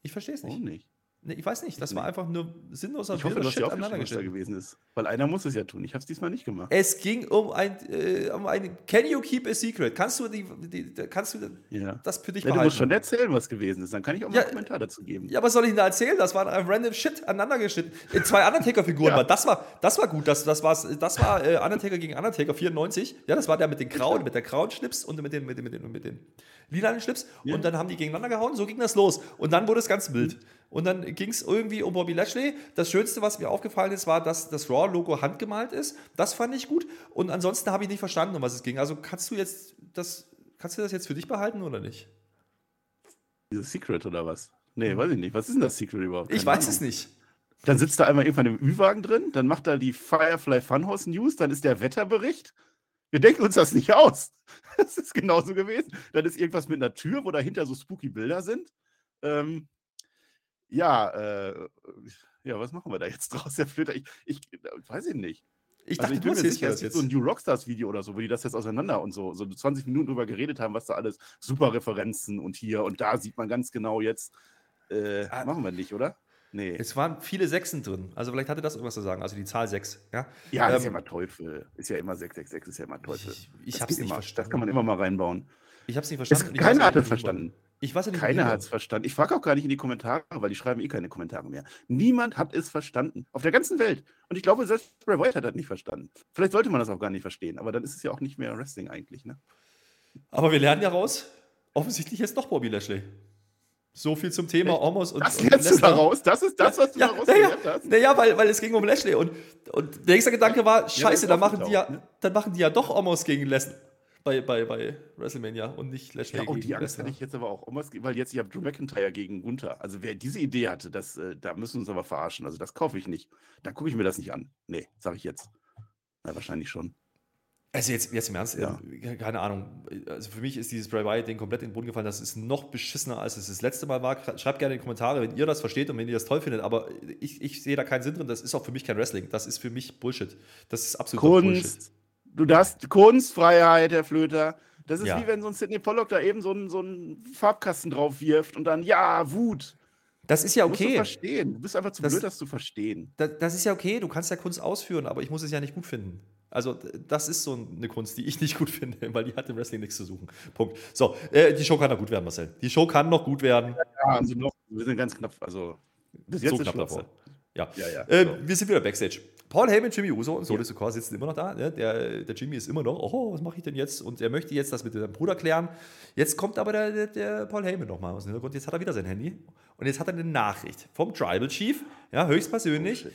[SPEAKER 1] Ich verstehe es
[SPEAKER 2] Warum
[SPEAKER 1] nicht. Nee, ich weiß nicht. Das war einfach nur sinnloser
[SPEAKER 2] Ich hoffe,
[SPEAKER 1] wilder
[SPEAKER 2] du hast
[SPEAKER 1] Shit
[SPEAKER 2] dir aufgeschrieben,
[SPEAKER 1] aneinander
[SPEAKER 2] was da
[SPEAKER 1] gestellt.
[SPEAKER 2] gewesen ist. Weil einer muss es ja tun. Ich habe es diesmal nicht gemacht.
[SPEAKER 1] Es ging um ein, äh, um ein Can you keep a secret? Kannst du, die, die, kannst du
[SPEAKER 2] Ja.
[SPEAKER 1] das für dich
[SPEAKER 2] Ja, du
[SPEAKER 1] behalten?
[SPEAKER 2] musst schon erzählen, was gewesen ist. Dann kann ich auch mal
[SPEAKER 1] Ja.
[SPEAKER 2] einen Kommentar dazu geben.
[SPEAKER 1] Ja, was soll ich denn da erzählen? Das war ein random Shit aneinander geschnitten. In zwei Undertaker-Figuren.
[SPEAKER 2] Ja.
[SPEAKER 1] war Das war, das war gut. Das, das, war's, das war äh, Undertaker gegen Undertaker 94. Ja, das war der mit den grauen, mit der grauen Schlips und mit den, mit den, mit den, mit den lilanen Schlips. Und dann haben die gegeneinander gehauen. So ging das los. Und dann wurde es ganz wild. Und dann ging es irgendwie um Bobby Lashley. Das Schönste, was mir aufgefallen ist, war, dass das Raw-Logo handgemalt ist. Das fand ich gut. Und ansonsten habe ich nicht verstanden, um was es ging. Also kannst du jetzt das, kannst du das jetzt für dich behalten oder nicht?
[SPEAKER 2] Dieses Secret oder was? Nee, weiß ich nicht. Was ist denn das Secret überhaupt?
[SPEAKER 1] Ich
[SPEAKER 2] Keine
[SPEAKER 1] weiß
[SPEAKER 2] Ahnung.
[SPEAKER 1] es nicht.
[SPEAKER 2] Dann sitzt da einmal irgendwann im Ü-Wagen drin, dann macht er die Firefly Funhouse News, dann ist der Wetterbericht. Wir denken uns das nicht aus. Das ist genauso gewesen. Dann ist irgendwas mit einer Tür, wo dahinter so spooky Bilder sind. Ähm, ja, äh, ja, was machen wir da jetzt draus, Herr Flöter? Ich, ich äh, weiß ich nicht.
[SPEAKER 1] Ich
[SPEAKER 2] Also
[SPEAKER 1] dachte,
[SPEAKER 2] ich bin mir sicher, es gibt
[SPEAKER 1] jetzt.
[SPEAKER 2] so ein New Rockstars Video oder so, wo die das jetzt auseinander und so, so 20 Minuten drüber geredet haben, was da alles, super Referenzen und hier und da sieht man ganz genau jetzt. Äh,
[SPEAKER 1] Ah.
[SPEAKER 2] machen wir nicht, oder? Nee.
[SPEAKER 1] Es waren viele Sechsen drin. Also vielleicht hatte das irgendwas zu sagen. Also die Zahl 6. Ja,
[SPEAKER 2] Ja, das ist ja
[SPEAKER 1] Ähm,
[SPEAKER 2] immer Teufel. Ist ja immer 666, ist ja immer Teufel.
[SPEAKER 1] Ich, ich
[SPEAKER 2] Das
[SPEAKER 1] habe es nicht
[SPEAKER 2] immer.
[SPEAKER 1] verstanden.
[SPEAKER 2] Das kann man immer mal reinbauen.
[SPEAKER 1] Ich habe es nicht verstanden.
[SPEAKER 2] keiner hat es verstanden.
[SPEAKER 1] Ich weiß ja nicht,
[SPEAKER 2] Keiner hat es verstanden. Ich frage auch gar nicht in die Kommentare, weil die schreiben eh keine Kommentare mehr. Niemand hat es verstanden. Auf der ganzen Welt. Und ich glaube, selbst Bray Wyatt hat das nicht verstanden. Vielleicht sollte man das auch gar nicht verstehen, aber dann ist es ja auch nicht mehr Wrestling eigentlich, ne?
[SPEAKER 1] Aber wir lernen ja raus, offensichtlich jetzt doch Bobby Lashley. So viel zum Thema
[SPEAKER 2] Echt?
[SPEAKER 1] Omos und
[SPEAKER 2] Das
[SPEAKER 1] und
[SPEAKER 2] lernst du
[SPEAKER 1] Lesnar.
[SPEAKER 2] daraus? Das ist das, was du
[SPEAKER 1] Ja,
[SPEAKER 2] daraus
[SPEAKER 1] naja,
[SPEAKER 2] gelernt hast?
[SPEAKER 1] naja weil, weil es ging um Lashley. Und, und der nächste Gedanke war, scheiße,
[SPEAKER 2] ist
[SPEAKER 1] dann, machen die ja,
[SPEAKER 2] ne?
[SPEAKER 1] dann machen die ja doch Omos gegen Lesnar bei, bei, bei WrestleMania und nicht Lashley
[SPEAKER 2] Ja, und
[SPEAKER 1] gegen
[SPEAKER 2] die Angst hatte ich jetzt aber auch, weil jetzt ich habe Drew McIntyre gegen Gunther. Also wer diese Idee hatte, das, äh, da müssen wir uns aber verarschen. Also das kaufe ich nicht. Da gucke ich mir das nicht an. Nee, sage ich jetzt. Na, wahrscheinlich schon.
[SPEAKER 1] Also jetzt, jetzt im Ernst,
[SPEAKER 2] Ja.
[SPEAKER 1] ähm, keine Ahnung. Also für mich ist dieses Bray Wyatt-Ding komplett in den Boden gefallen. Das ist noch beschissener, als es das letzte Mal war. Schreibt gerne in die Kommentare, wenn ihr das versteht und wenn ihr das toll findet. Aber ich, ich sehe da keinen Sinn drin. Das ist auch für mich kein Wrestling. Das ist für mich Bullshit. Das ist absolut Bullshit.
[SPEAKER 2] Du darfst Kunstfreiheit, Herr Flöter. Das ist
[SPEAKER 1] Ja.
[SPEAKER 2] wie wenn so ein Sidney Pollock da eben so einen, so einen Farbkasten drauf wirft und dann, ja, Wut.
[SPEAKER 1] Das ist ja
[SPEAKER 2] Du musst
[SPEAKER 1] okay.
[SPEAKER 2] verstehen. Du bist einfach zu
[SPEAKER 1] Das-
[SPEAKER 2] blöd, das zu verstehen.
[SPEAKER 1] Da, das ist ja okay, du kannst ja Kunst ausführen, aber ich muss es ja nicht gut finden. Also, das ist so eine Kunst, die ich nicht gut finde, weil die hat im Wrestling nichts zu suchen. Punkt. So, äh, die Show kann noch gut werden, Marcel. Die Show kann noch gut werden.
[SPEAKER 2] Ja, also noch, wir sind ganz knapp, also bis jetzt
[SPEAKER 1] so
[SPEAKER 2] ist
[SPEAKER 1] knapp davor. Ja.
[SPEAKER 2] Ja, ja.
[SPEAKER 1] Äh,
[SPEAKER 2] so.
[SPEAKER 1] Wir sind wieder Backstage. Paul Heyman, Jimmy Uso und Solo Sikoa sitzen immer noch da. Ne? Der, der Jimmy ist immer noch, oh, was mache ich denn jetzt? Und er möchte jetzt das mit seinem Bruder klären. Jetzt kommt aber der, der, der Paul Heyman nochmal aus dem Hintergrund. Jetzt hat er wieder sein Handy. Und jetzt hat er eine Nachricht vom Tribal Chief, ja, höchstpersönlich.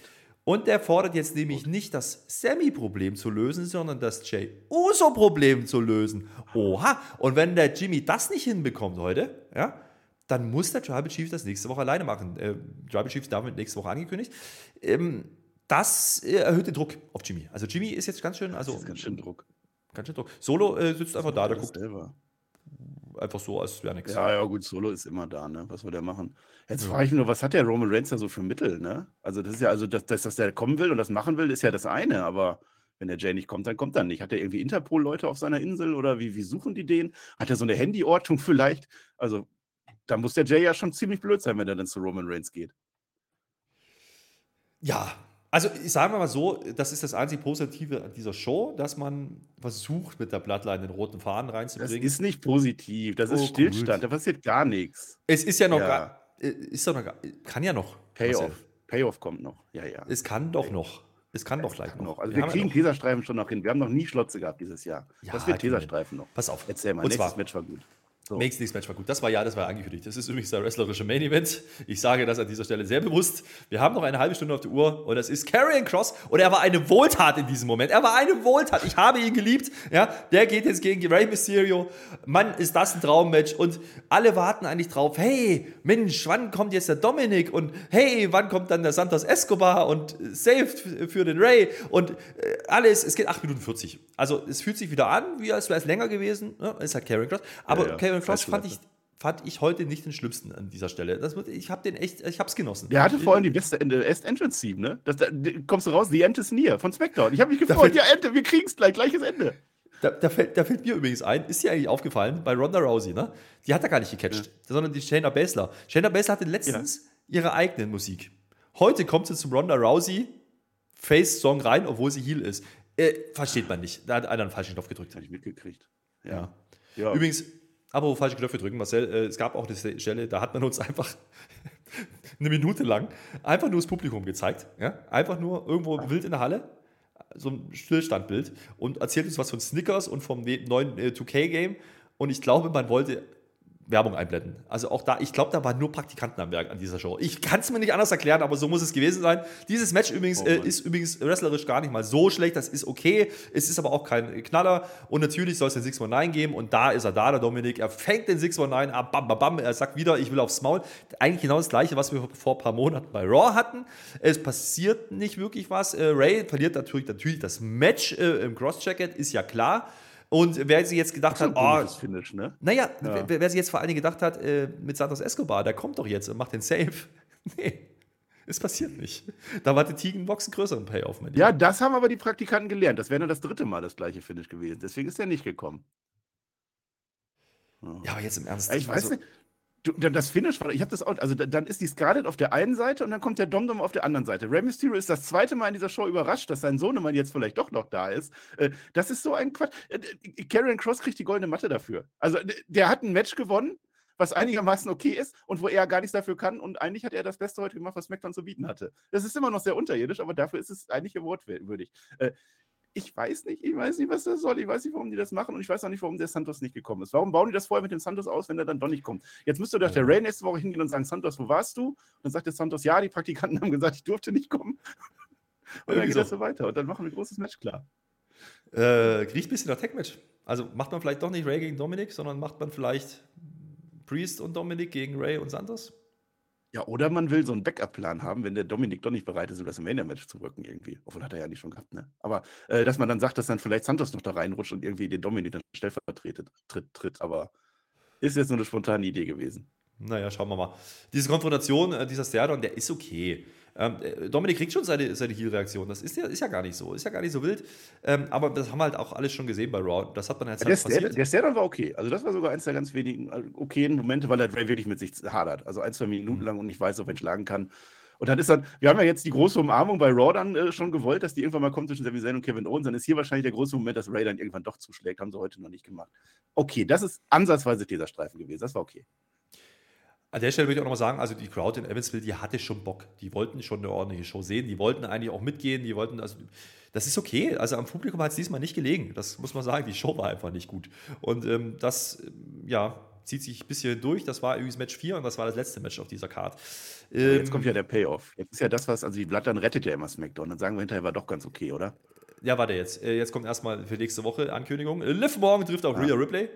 [SPEAKER 1] Und der fordert jetzt nämlich nicht das Sammy-Problem zu lösen, sondern das Jay Uso-Problem zu lösen. Oha! Und wenn der Jimmy das nicht hinbekommt heute, ja, dann muss der Tribal Chief das nächste Woche alleine machen. Äh, Tribal Chief ist damit nächste Woche angekündigt. Ähm, das äh, erhöht den Druck auf Jimmy. Also Jimmy ist jetzt ganz schön, also
[SPEAKER 2] Das ist ganz schön Druck.
[SPEAKER 1] ganz schön Druck. Solo äh, sitzt einfach da, der guckt
[SPEAKER 2] selber.
[SPEAKER 1] einfach so, als wäre nichts.
[SPEAKER 2] Ja, ja, gut, Solo ist immer da, ne? Was soll der machen? Jetzt frage ich mich nur, was hat der Roman Reigns da so für Mittel, ne? Also, das ist ja, also, dass, dass, dass der kommen will und das machen will, ist ja das eine, aber wenn der Jay nicht kommt, dann kommt er nicht. Hat er irgendwie Interpol-Leute auf seiner Insel oder wie, wie suchen die den? Hat er so eine Handyortung vielleicht? Also, da muss der Jay ja schon ziemlich blöd sein, wenn er dann zu Roman Reigns geht.
[SPEAKER 1] Ja, also ich sage mal so, das ist das einzige Positive an dieser Show, dass man versucht, mit der Bloodline den roten Faden
[SPEAKER 2] Das
[SPEAKER 1] reinzubringen.
[SPEAKER 2] ist nicht positiv, das
[SPEAKER 1] Oh,
[SPEAKER 2] ist
[SPEAKER 1] gut.
[SPEAKER 2] Stillstand, da passiert gar nichts.
[SPEAKER 1] es ist ja noch
[SPEAKER 2] Ja.
[SPEAKER 1] gar, äh, ist doch noch gar, kann ja noch.
[SPEAKER 2] Payoff. Payoff kommt noch. Ja, ja.
[SPEAKER 1] Es kann doch noch. Es kann doch gleich noch.
[SPEAKER 2] noch. Also
[SPEAKER 1] Wir
[SPEAKER 2] wir
[SPEAKER 1] ja
[SPEAKER 2] kriegen
[SPEAKER 1] noch-
[SPEAKER 2] Teserstreifen schon noch hin. Wir haben noch nie Schlotze gehabt dieses Jahr.
[SPEAKER 1] Ja,
[SPEAKER 2] das wird
[SPEAKER 1] wir
[SPEAKER 2] Teserstreifen noch.
[SPEAKER 1] Pass auf.
[SPEAKER 2] Erzähl mal,
[SPEAKER 1] Und
[SPEAKER 2] nächstes
[SPEAKER 1] zwar-
[SPEAKER 2] Match war gut. So.
[SPEAKER 1] Nächstes Match war gut. Das war ja, das war angekündigt. Das ist übrigens der wrestlerische Main Event. Ich sage das an dieser Stelle sehr bewusst. Wir haben noch eine halbe Stunde auf der Uhr und das ist Karrion Cross und er war eine Wohltat in diesem Moment. Er war eine Wohltat. Ich habe ihn geliebt. Ja, der geht jetzt gegen Rey Mysterio. Mann, ist das ein Traummatch und alle warten eigentlich drauf. Hey, Mensch, wann kommt jetzt der Dominik und hey, wann kommt dann der Santos Escobar und saved für den Ray und äh, alles. Es geht 8 Minuten 40. Also es fühlt sich wieder an, wie als wäre es länger gewesen. Ne? Ist halt Karrion Cross. Aber
[SPEAKER 2] ja.
[SPEAKER 1] Karrion Cross
[SPEAKER 2] Weißt du,
[SPEAKER 1] fand ich, fand ich heute nicht den schlimmsten an dieser Stelle. Das, ich habe den echt, ich habe es genossen.
[SPEAKER 2] Der hatte vor allem die beste Best Entrance Team, ne? Das, da kommst du raus, The End is near von SmackDown. Ich habe mich gefreut, ja, Ende, wir kriegen's gleich, gleiches Ende.
[SPEAKER 1] Da, da, fällt, da fällt mir übrigens ein, ist dir eigentlich aufgefallen, bei Ronda Rousey, ne? Die hat er gar nicht gecatcht, sondern die Shayna Baszler. Shayna Baszler hatte letztens ihre eigene Musik. Heute kommt sie zum Ronda Rousey Face-Song rein, obwohl sie Heel ist. Äh, versteht man nicht. Da hat einer einen falschen Knopf gedrückt.
[SPEAKER 2] Habe ich mitgekriegt.
[SPEAKER 1] Ja.
[SPEAKER 2] Ja. ja.
[SPEAKER 1] Übrigens, aber falsche Knöpfe drücken, Marcel, äh, es gab auch eine Stelle, da hat man uns einfach eine Minute lang einfach nur das Publikum gezeigt. Ja? Einfach nur irgendwo wild in der Halle, so ein Stillstandbild und erzählt uns was von Snickers und vom ne- neuen äh, 2K-Game. Und ich glaube, man wollte Werbung einblenden. Also auch da, ich glaube, da waren nur Praktikanten am Werk an dieser Show. Ich kann es mir nicht anders erklären, aber so muss es gewesen sein. Dieses Match übrigens
[SPEAKER 2] Oh
[SPEAKER 1] äh, ist übrigens wrestlerisch gar nicht mal so schlecht. Das ist okay. Es ist aber auch kein Knaller. Und natürlich soll es den 619 geben. Und da ist er da, der Dominik. Er fängt den 619 ab. Bam, bam, bam. Er sagt wieder, ich will aufs Maul. Eigentlich genau das Gleiche, was wir vor ein paar Monaten bei Raw hatten. Es passiert nicht wirklich was. Äh, Ray verliert natürlich, natürlich das Match äh, im Cross-Jacket, ist ja klar. Und wer sich jetzt gedacht hat, oh,
[SPEAKER 2] Finish, ne?
[SPEAKER 1] naja,
[SPEAKER 2] Ja.
[SPEAKER 1] wer, wer sich jetzt vor allen Dingen gedacht hat, äh, mit Santos Escobar, der kommt doch jetzt und macht den Save. Nee, es passiert nicht. Da war der Tigenbox einen größeren Payoff. Mein
[SPEAKER 2] Ja, das haben aber die Praktikanten gelernt. Das wäre dann das dritte Mal das gleiche Finish gewesen. Deswegen ist er nicht gekommen.
[SPEAKER 1] Ja, aber jetzt im Ernst.
[SPEAKER 2] Ich weiß
[SPEAKER 1] also,
[SPEAKER 2] nicht. Du, das Finish war, ich habe das auch, also da- dann ist die Scarlett auf der einen Seite und dann kommt der Domdom auf der anderen Seite. Rey Mysterio ist das zweite Mal in dieser Show überrascht, dass sein Sohnemann jetzt vielleicht doch noch da ist. Äh, Das ist so ein Quatsch. Äh, äh, Karrion Cross kriegt die goldene Matte dafür. Also der hat ein Match gewonnen, was einigermaßen okay ist und wo er gar nichts dafür kann und eigentlich hat er das Beste heute gemacht, was SmackDown zu bieten hatte. Das ist immer noch sehr unterirdisch, aber dafür ist es eigentlich awardwürdig. Ich weiß nicht, ich weiß nicht, was das soll. Ich weiß nicht, warum die das machen und ich weiß auch nicht, warum der Santos nicht gekommen ist. Warum bauen die das vorher mit dem Santos aus, wenn er dann doch nicht kommt? Jetzt müsste doch der Ray nächste Woche hingehen und sagen, Santos, wo warst du? Und dann sagt der Santos, ja, die Praktikanten haben gesagt, ich durfte nicht kommen. Und dann geht
[SPEAKER 1] so.
[SPEAKER 2] das so weiter und dann machen wir ein großes Match klar.
[SPEAKER 1] äh, riecht ein bisschen nach Tech-Match. Also macht man vielleicht doch nicht Ray gegen Dominik, sondern macht man vielleicht Priest und Dominik gegen Ray und Santos?
[SPEAKER 2] Ja, oder man will so einen Backup-Plan haben, wenn der Dominik doch nicht bereit ist, um das WrestleMania-Match zu rücken irgendwie. Obwohl hat er ja nicht schon gehabt, ne? Aber äh, dass man dann sagt, dass dann vielleicht Santos noch da reinrutscht und irgendwie den Dominik dann stellvertretet, tritt, tritt. Aber ist jetzt nur eine spontane Idee gewesen.
[SPEAKER 1] Naja, schauen wir mal. Diese Konfrontation, äh, dieser Sterdon, der ist okay. Äh, Ähm, äh, Dominik kriegt schon seine, seine Heal-Reaktion. Das ist ja, ist ja gar nicht so. Ist ja gar nicht so wild. Ähm, aber das haben wir halt auch alles schon gesehen bei Raw. Das hat man jetzt
[SPEAKER 2] halt der, passiert. Der, der Stairdown war okay. Also das war sogar eins der ganz wenigen äh, okayen Momente, weil der Dre wirklich mit sich hadert. Also ein, zwei Minuten mhm. lang und nicht weiß, ob er ihn schlagen kann. Und dann ist dann, wir haben ja jetzt die große Umarmung bei Raw dann äh, schon gewollt, dass die irgendwann mal kommt zwischen Sami Zayn und Kevin Owens. Dann ist hier wahrscheinlich der große Moment, dass Ray dann irgendwann doch zuschlägt. Haben sie heute noch nicht gemacht. Okay, das ist ansatzweise dieser Streifen gewesen. Das war okay.
[SPEAKER 1] An der Stelle würde ich auch nochmal sagen, also die Crowd in Evansville, die hatte schon Bock. Die wollten schon eine ordentliche Show sehen. Die wollten eigentlich auch mitgehen. Die wollten, also das ist okay. Also am Publikum hat es diesmal nicht gelegen. Das muss man sagen. Die Show war einfach nicht gut. Und ähm, das, ja, zieht sich ein bisschen durch. Das war übrigens Match 4 und das war das letzte Match auf dieser Card.
[SPEAKER 2] Ähm, jetzt kommt ja der Payoff. Jetzt ist ja das, was, also die Blatt dann rettet ja immer SmackDown. Dann sagen wir hinterher, war doch ganz okay, oder?
[SPEAKER 1] Ja, warte jetzt. Äh, jetzt kommt erstmal für nächste Woche Ankündigung. Liv Morgan trifft auf ah. Rhea Ripley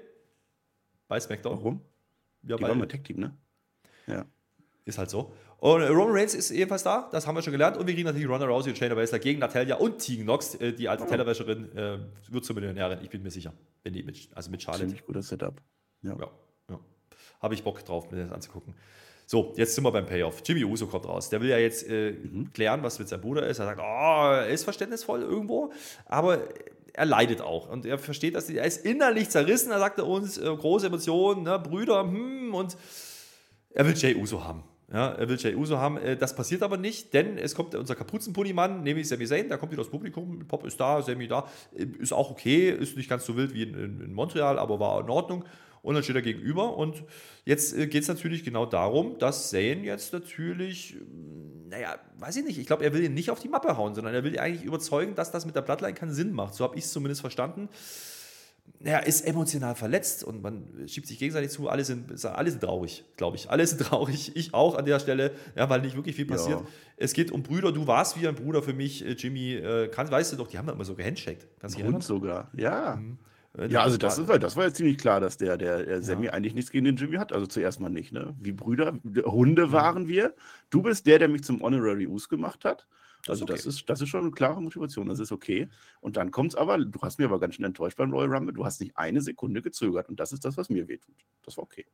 [SPEAKER 1] bei SmackDown.
[SPEAKER 2] Warum? Ja, die weil, waren mal Tech-Team, ne?
[SPEAKER 1] Ja. Ist halt so. Und äh, Roman Reigns ist ebenfalls da, das haben wir schon gelernt. Und wir kriegen natürlich Ronda Rousey und Shayna Baszler gegen Natalia und Tegan Nox. Die alte oh. Tellerwäscherin äh, wird zur Millionärin, ich bin mir sicher. Wenn die mit, also mit Charlotte.
[SPEAKER 2] Ziemlich guter Setup.
[SPEAKER 1] Ja. ja habe ich Bock drauf, mir das anzugucken. So, jetzt sind wir beim Payoff. Jimmy Uso kommt raus. Der will ja jetzt äh, mhm. klären, was mit seinem Bruder ist. Er sagt, oh, er ist verständnisvoll irgendwo, aber er leidet auch. Und er versteht, dass er ist innerlich zerrissen. Er sagt uns, äh, große Emotionen, ne, Brüder, hm, und er will Jay Uso haben. Ja, er will Jay Uso haben. Äh, das passiert aber nicht, denn es kommt unser Kapuzenpulli-Mann, nämlich Sami Zayn, der kommt wieder aus Publikum. Pop ist da, Sami da. Äh, ist auch okay, ist nicht ganz so wild wie in, in Montreal, aber war in Ordnung und dann steht er gegenüber. Und jetzt äh, geht es natürlich genau darum, dass Zane jetzt natürlich, naja, weiß ich nicht, ich glaube, er will ihn nicht auf die Mappe hauen, sondern er will ihn eigentlich überzeugen, dass das mit der Bloodline keinen Sinn macht. So habe ich es zumindest verstanden. Er ist emotional verletzt und man schiebt sich gegenseitig zu. Alle sind, alle sind traurig, glaube ich. Alle sind traurig. Ich auch an der Stelle, ja, weil nicht wirklich viel passiert. Ja. Es geht um Brüder. Du warst wie ein Bruder für mich, äh, Jimmy. Äh, kann, weißt du doch, die haben ja immer so gehandshakt.
[SPEAKER 2] Kannst erinnern? sogar, ja. Mhm. Äh, ja, also das, ist, das war ja ziemlich klar, dass der, der, der Sammy ja. eigentlich nichts gegen den Jimmy hat. Also zuerst mal nicht. Ne? Wie Brüder, Hunde waren wir. Du bist der, der mich zum Honorary Us gemacht hat. Also das, okay. das, ist, das ist schon eine klare Motivation, das ist okay. Und dann kommt es aber, du hast mir aber ganz schön enttäuscht beim Royal Rumble, du hast nicht eine Sekunde gezögert und das ist das, was mir wehtut. Das war okay.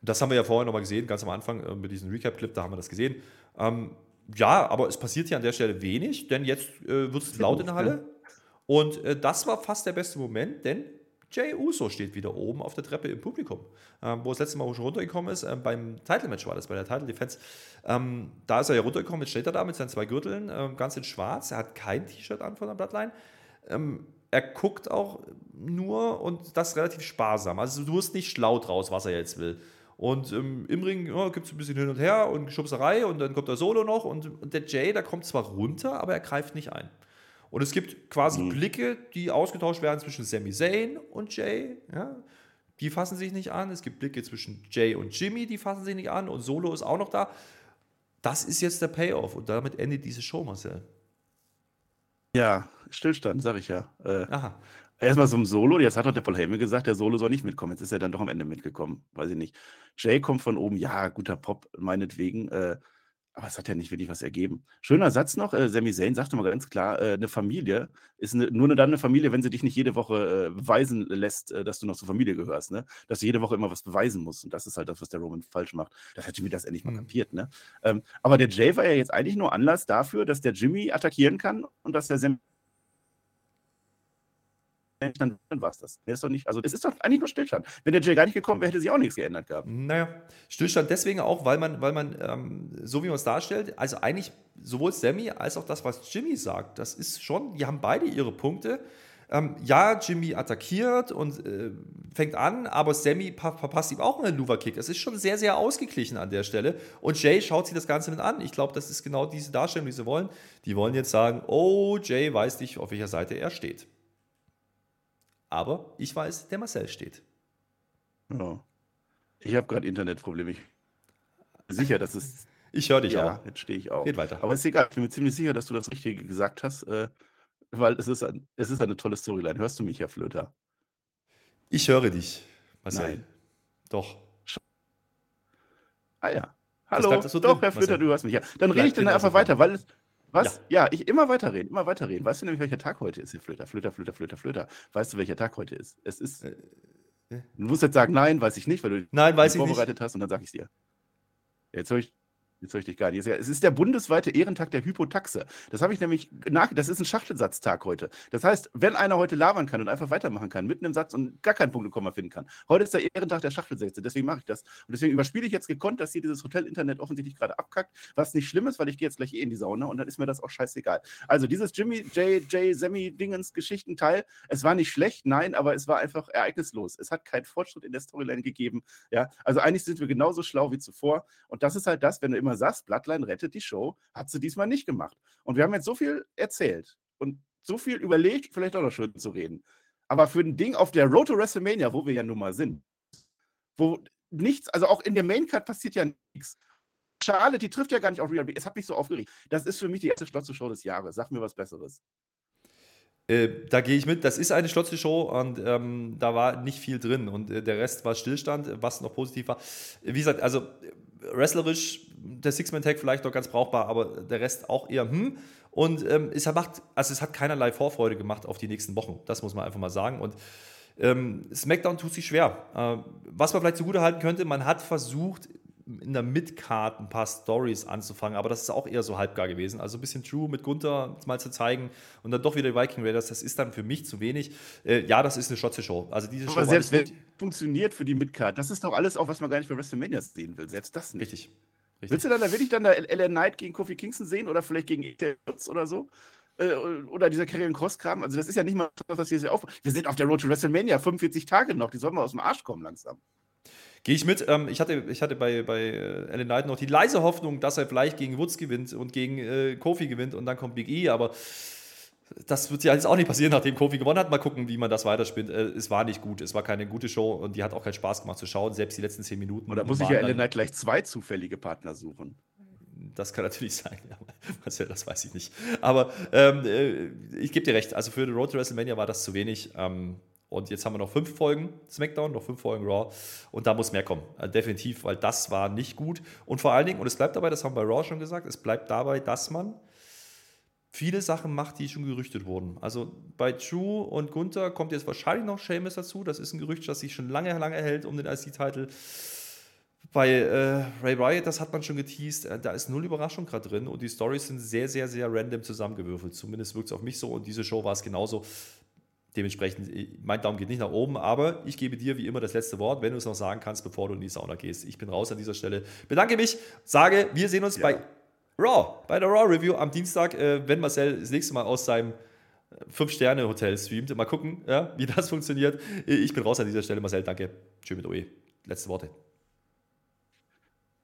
[SPEAKER 1] Das haben wir ja vorher nochmal gesehen, ganz am Anfang äh, mit diesem Recap-Clip, da haben wir das gesehen. Ähm, ja, aber es passiert hier an der Stelle wenig, denn jetzt äh, wird es laut in der Halle. Ja. Und äh, das war fast der beste Moment, denn Jay Uso steht wieder oben auf der Treppe im Publikum, ähm, wo das letzte Mal schon runtergekommen ist. Ähm, beim Title-Match war das, bei der Title Defense. Ähm, da ist er ja runtergekommen, jetzt steht er da mit seinen zwei Gürteln, ähm, ganz in schwarz. Er hat kein T-Shirt an von der Bloodline. Ähm, er guckt auch nur und das relativ sparsam. Also du wirst nicht schlau draus, was er jetzt will. Und ähm, im Ring ja, gibt es ein bisschen hin und her und Schubserei und dann kommt der Solo noch und, und der Jay, der kommt zwar runter, aber er greift nicht ein. Und es gibt quasi mhm. Blicke, die ausgetauscht werden zwischen Sami Zayn und Jay. Ja? Die fassen sich nicht an. Es gibt Blicke zwischen Jay und Jimmy, die fassen sich nicht an. Und Solo ist auch noch da. Das ist jetzt der Payoff. Und damit endet diese Show, Marcel.
[SPEAKER 2] Ja, Stillstand, sag ich ja. Äh, Aha. Erstmal zum Solo. Jetzt hat doch der Paul Heyman gesagt, der Solo soll nicht mitkommen. Jetzt ist er dann doch am Ende mitgekommen. Weiß ich nicht. Jay kommt von oben. Ja, guter Pop, meinetwegen. Äh, aber es hat ja nicht wirklich was ergeben. Schöner Satz noch, äh, Sami Zayn sagte mal ganz klar, äh, eine Familie ist eine, nur dann eine Familie, wenn sie dich nicht jede Woche äh, beweisen lässt, äh, dass du noch zur Familie gehörst, ne? Dass du jede Woche immer was beweisen musst. Und das ist halt das, was der Roman falsch macht. Das hat Jimmy das endlich mal mhm. kapiert, ne? Ähm, aber der Jay war ja jetzt eigentlich nur Anlass dafür, dass der Jimmy attackieren kann und dass der Sami dann, war es das. Ist doch nicht, also es ist doch eigentlich nur Stillstand. Wenn der Jay gar nicht gekommen wäre, hätte sich auch nichts geändert gehabt.
[SPEAKER 1] Naja, Stillstand deswegen auch, weil man, weil man ähm, so wie man es darstellt, also eigentlich sowohl Sammy als auch das, was Jimmy sagt, das ist schon, die haben beide ihre Punkte. Ähm, ja, Jimmy attackiert und äh, fängt an, aber Sammy verpasst ihm auch einen Luva-Kick. Es ist schon sehr, sehr ausgeglichen an der Stelle. Und Jay schaut sich das Ganze mit an. Ich glaube, das ist genau diese Darstellung, die sie wollen. Die wollen jetzt sagen, oh, Jay weiß nicht, auf welcher Seite er steht. Aber ich weiß, der Marcel steht.
[SPEAKER 2] Ja. Ich habe gerade Internetprobleme. Ich bin sicher, dass es.
[SPEAKER 1] Ich höre dich
[SPEAKER 2] ja, auch. Jetzt stehe ich auch.
[SPEAKER 1] Geht weiter.
[SPEAKER 2] Aber ist egal. Ich bin mir ziemlich sicher, dass du das Richtige gesagt hast, äh, weil es ist, ein, es ist eine tolle Storyline. Hörst du mich, Herr Flöter?
[SPEAKER 1] Ich höre dich, Marcel. Nein. Doch.
[SPEAKER 2] Ah ja. Hallo. So Doch, Herr Flöter, Marcel. du hörst mich. Ja. Dann rede ich dann einfach weiter, weil es, was? Ja. ja, ich immer weiterreden, immer weiterreden. Weißt du nämlich, welcher Tag heute ist, ihr Flöter? Flöter, Flöter, Flöter, Flöter. Weißt du, welcher Tag heute ist? Es ist. Äh, Du musst jetzt sagen, nein, weiß ich nicht, weil du
[SPEAKER 1] nein, weiß
[SPEAKER 2] vorbereitet nicht. hast und dann sage ich es dir. Jetzt habe ich. Jetzt höre ich dich gar nicht. Es ist der bundesweite Ehrentag der Hypotaxe. Das habe ich nämlich nach. Das ist ein Schachtelsatztag heute. Das heißt, wenn einer heute labern kann und einfach weitermachen kann, mitten im Satz und gar keinen Punkt und Komma finden kann. Heute ist der Ehrentag der Schachtelsätze. Deswegen mache ich das. Und deswegen überspiele ich jetzt gekonnt, dass hier dieses Hotel-Internet offensichtlich gerade abkackt. Was nicht schlimm ist, weil ich gehe jetzt gleich eh in die Sauna und dann ist mir das auch scheißegal. Also, dieses Jimmy J. J. Semi-Dingens-Geschichtenteil, es war nicht schlecht, nein, aber es war einfach ereignislos. Es hat keinen Fortschritt in der Storyline gegeben. Ja, also eigentlich sind wir genauso schlau wie zuvor. Und das ist halt das, wenn du immer immer sagst, Bloodline rettet die Show, hat sie diesmal nicht gemacht. Und wir haben jetzt so viel erzählt und so viel überlegt, vielleicht auch noch schön zu reden. Aber für ein Ding auf der Road to WrestleMania, wo wir ja nun mal sind, wo nichts, also auch in der Maincard passiert ja nichts. Charlotte, die trifft ja gar nicht auf Real Es hat mich so aufgeregt. Das ist für mich die erste Schlotze-Show des Jahres. Sag mir was Besseres.
[SPEAKER 1] Äh, da gehe ich mit. Das ist eine Schlotze-Show und ähm, da war nicht viel drin. Und äh, der Rest war Stillstand, was noch positiv war. Wie gesagt, also wrestlerisch der Six-Man-Tag vielleicht noch ganz brauchbar, aber der Rest auch eher hm. Und ähm, es, macht, also es hat keinerlei Vorfreude gemacht auf die nächsten Wochen. Das muss man einfach mal sagen. Und ähm, SmackDown tut sich schwer. Äh, was man vielleicht zugute halten könnte, man hat versucht, in der Midcard ein paar Stories anzufangen, aber das ist auch eher so halbgar gewesen. Also ein bisschen True mit Gunther mal zu zeigen und dann doch wieder die Viking Raiders, das ist dann für mich zu wenig. Äh, ja, das ist eine Schotze-Show. Also diese
[SPEAKER 2] aber Show selbst wenn funktioniert für die Midcard, das ist doch alles auch, was man gar nicht bei WrestleMania sehen will. Selbst das nicht.
[SPEAKER 1] Richtig.
[SPEAKER 2] Richtig. Willst du dann, da will ich dann da LA Knight gegen Kofi Kingston sehen oder vielleicht gegen Woods oder so? Äh, oder dieser Karrieren Cross-Kram. Also, das ist ja nicht mal das, was hier sehr auf. Wir sind auf der Road to WrestleMania, 45 Tage noch. Die sollen mal aus dem Arsch kommen langsam.
[SPEAKER 1] Gehe ich mit. Ähm, ich hatte, ich hatte bei, bei äh, Alan Knight noch die leise Hoffnung, dass er vielleicht gegen Woods gewinnt und gegen äh, Kofi gewinnt und dann kommt Big E, aber das wird ja jetzt auch nicht passieren, nachdem Kofi gewonnen hat. Mal gucken, wie man das weiterspinnt. Äh, es war nicht gut. Es war keine gute Show und die hat auch keinen Spaß gemacht zu schauen, selbst die letzten zehn Minuten.
[SPEAKER 2] Oder muss ich ja Ellen Knight gleich zwei zufällige Partner suchen?
[SPEAKER 1] Das kann natürlich sein, ja. Marcel, das weiß ich nicht. Aber ähm, äh, ich gebe dir recht, also für The Road to WrestleMania war das zu wenig. Ähm, und jetzt haben wir noch fünf Folgen SmackDown, noch fünf Folgen Raw. Und da muss mehr kommen. Also definitiv, weil das war nicht gut. Und vor allen Dingen, und es bleibt dabei, das haben wir bei Raw schon gesagt, es bleibt dabei, dass man viele Sachen macht, die schon gerüchtet wurden. Also bei Drew und Gunther kommt jetzt wahrscheinlich noch Seamus dazu. Das ist ein Gerücht, das sich schon lange, lange hält um den IC-Titel. Bei äh, Ray Riot, das hat man schon geteased, äh, da ist null Überraschung gerade drin und die Stories sind sehr, sehr, sehr random zusammengewürfelt. Zumindest wirkt es auf mich so und diese Show war es genauso. Dementsprechend, äh, mein Daumen geht nicht nach oben, aber ich gebe dir wie immer das letzte Wort, wenn du es noch sagen kannst, bevor du in die Sauna gehst. Ich bin raus an dieser Stelle. Bedanke mich, sage, wir sehen uns ja. bei Raw, bei der Raw Review am Dienstag, äh, wenn Marcel das nächste Mal aus seinem äh, Fünf-Sterne-Hotel streamt. Mal gucken, ja, wie das funktioniert. Ich bin raus an dieser Stelle. Marcel, danke. Schön mit OE. Letzte Worte.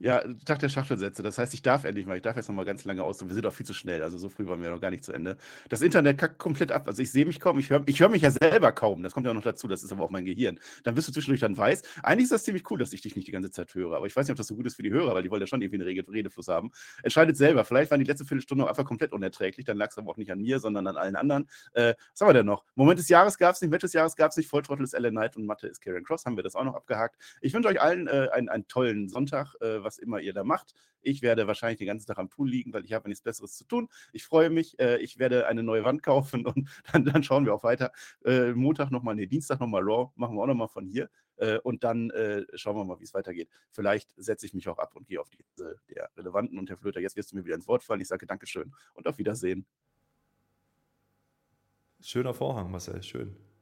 [SPEAKER 2] Ja, Tag der Schachtelsätze. Das heißt, ich darf endlich mal, ich darf jetzt noch mal ganz lange aus wir sind auch viel zu schnell. Also so früh waren wir noch gar nicht zu Ende. Das Internet kackt komplett ab. Also ich sehe mich kaum, ich höre ich hör mich ja selber kaum. Das kommt ja auch noch dazu, das ist aber auch mein Gehirn. Dann wirst du zwischendurch dann weiß. Eigentlich ist das ziemlich cool, dass ich dich nicht die ganze Zeit höre. Aber ich weiß nicht, ob das so gut ist für die Hörer, weil die wollen ja schon irgendwie einen Redefluss haben. Entscheidet selber. Vielleicht waren die letzte Viertelstunde einfach komplett unerträglich. Dann lag es aber auch nicht an mir, sondern an allen anderen. Äh, was haben wir denn noch? Moment des Jahres gab es nicht, Match des Jahres gab es nicht, Volltrottel ist Ellen Knight und Mathe ist Karen Cross. Haben wir das auch noch abgehakt. Ich wünsche euch allen äh, einen, einen tollen Sonntag, äh, was immer ihr da macht. Ich werde wahrscheinlich den ganzen Tag am Pool liegen, weil ich habe nichts Besseres zu tun. Ich freue mich. Äh, ich werde eine neue Wand kaufen und dann, dann schauen wir auch weiter. Äh, Montag nochmal, nee, Dienstag nochmal Raw, machen wir auch nochmal von hier. Äh, und dann äh, schauen wir mal, wie es weitergeht. Vielleicht setze ich mich auch ab und gehe auf diese der Relevanten. Und Herr Flöter, jetzt wirst du mir wieder ins Wort fallen. Ich sage Dankeschön und auf Wiedersehen.
[SPEAKER 1] Schöner Vorhang, Marcel, schön.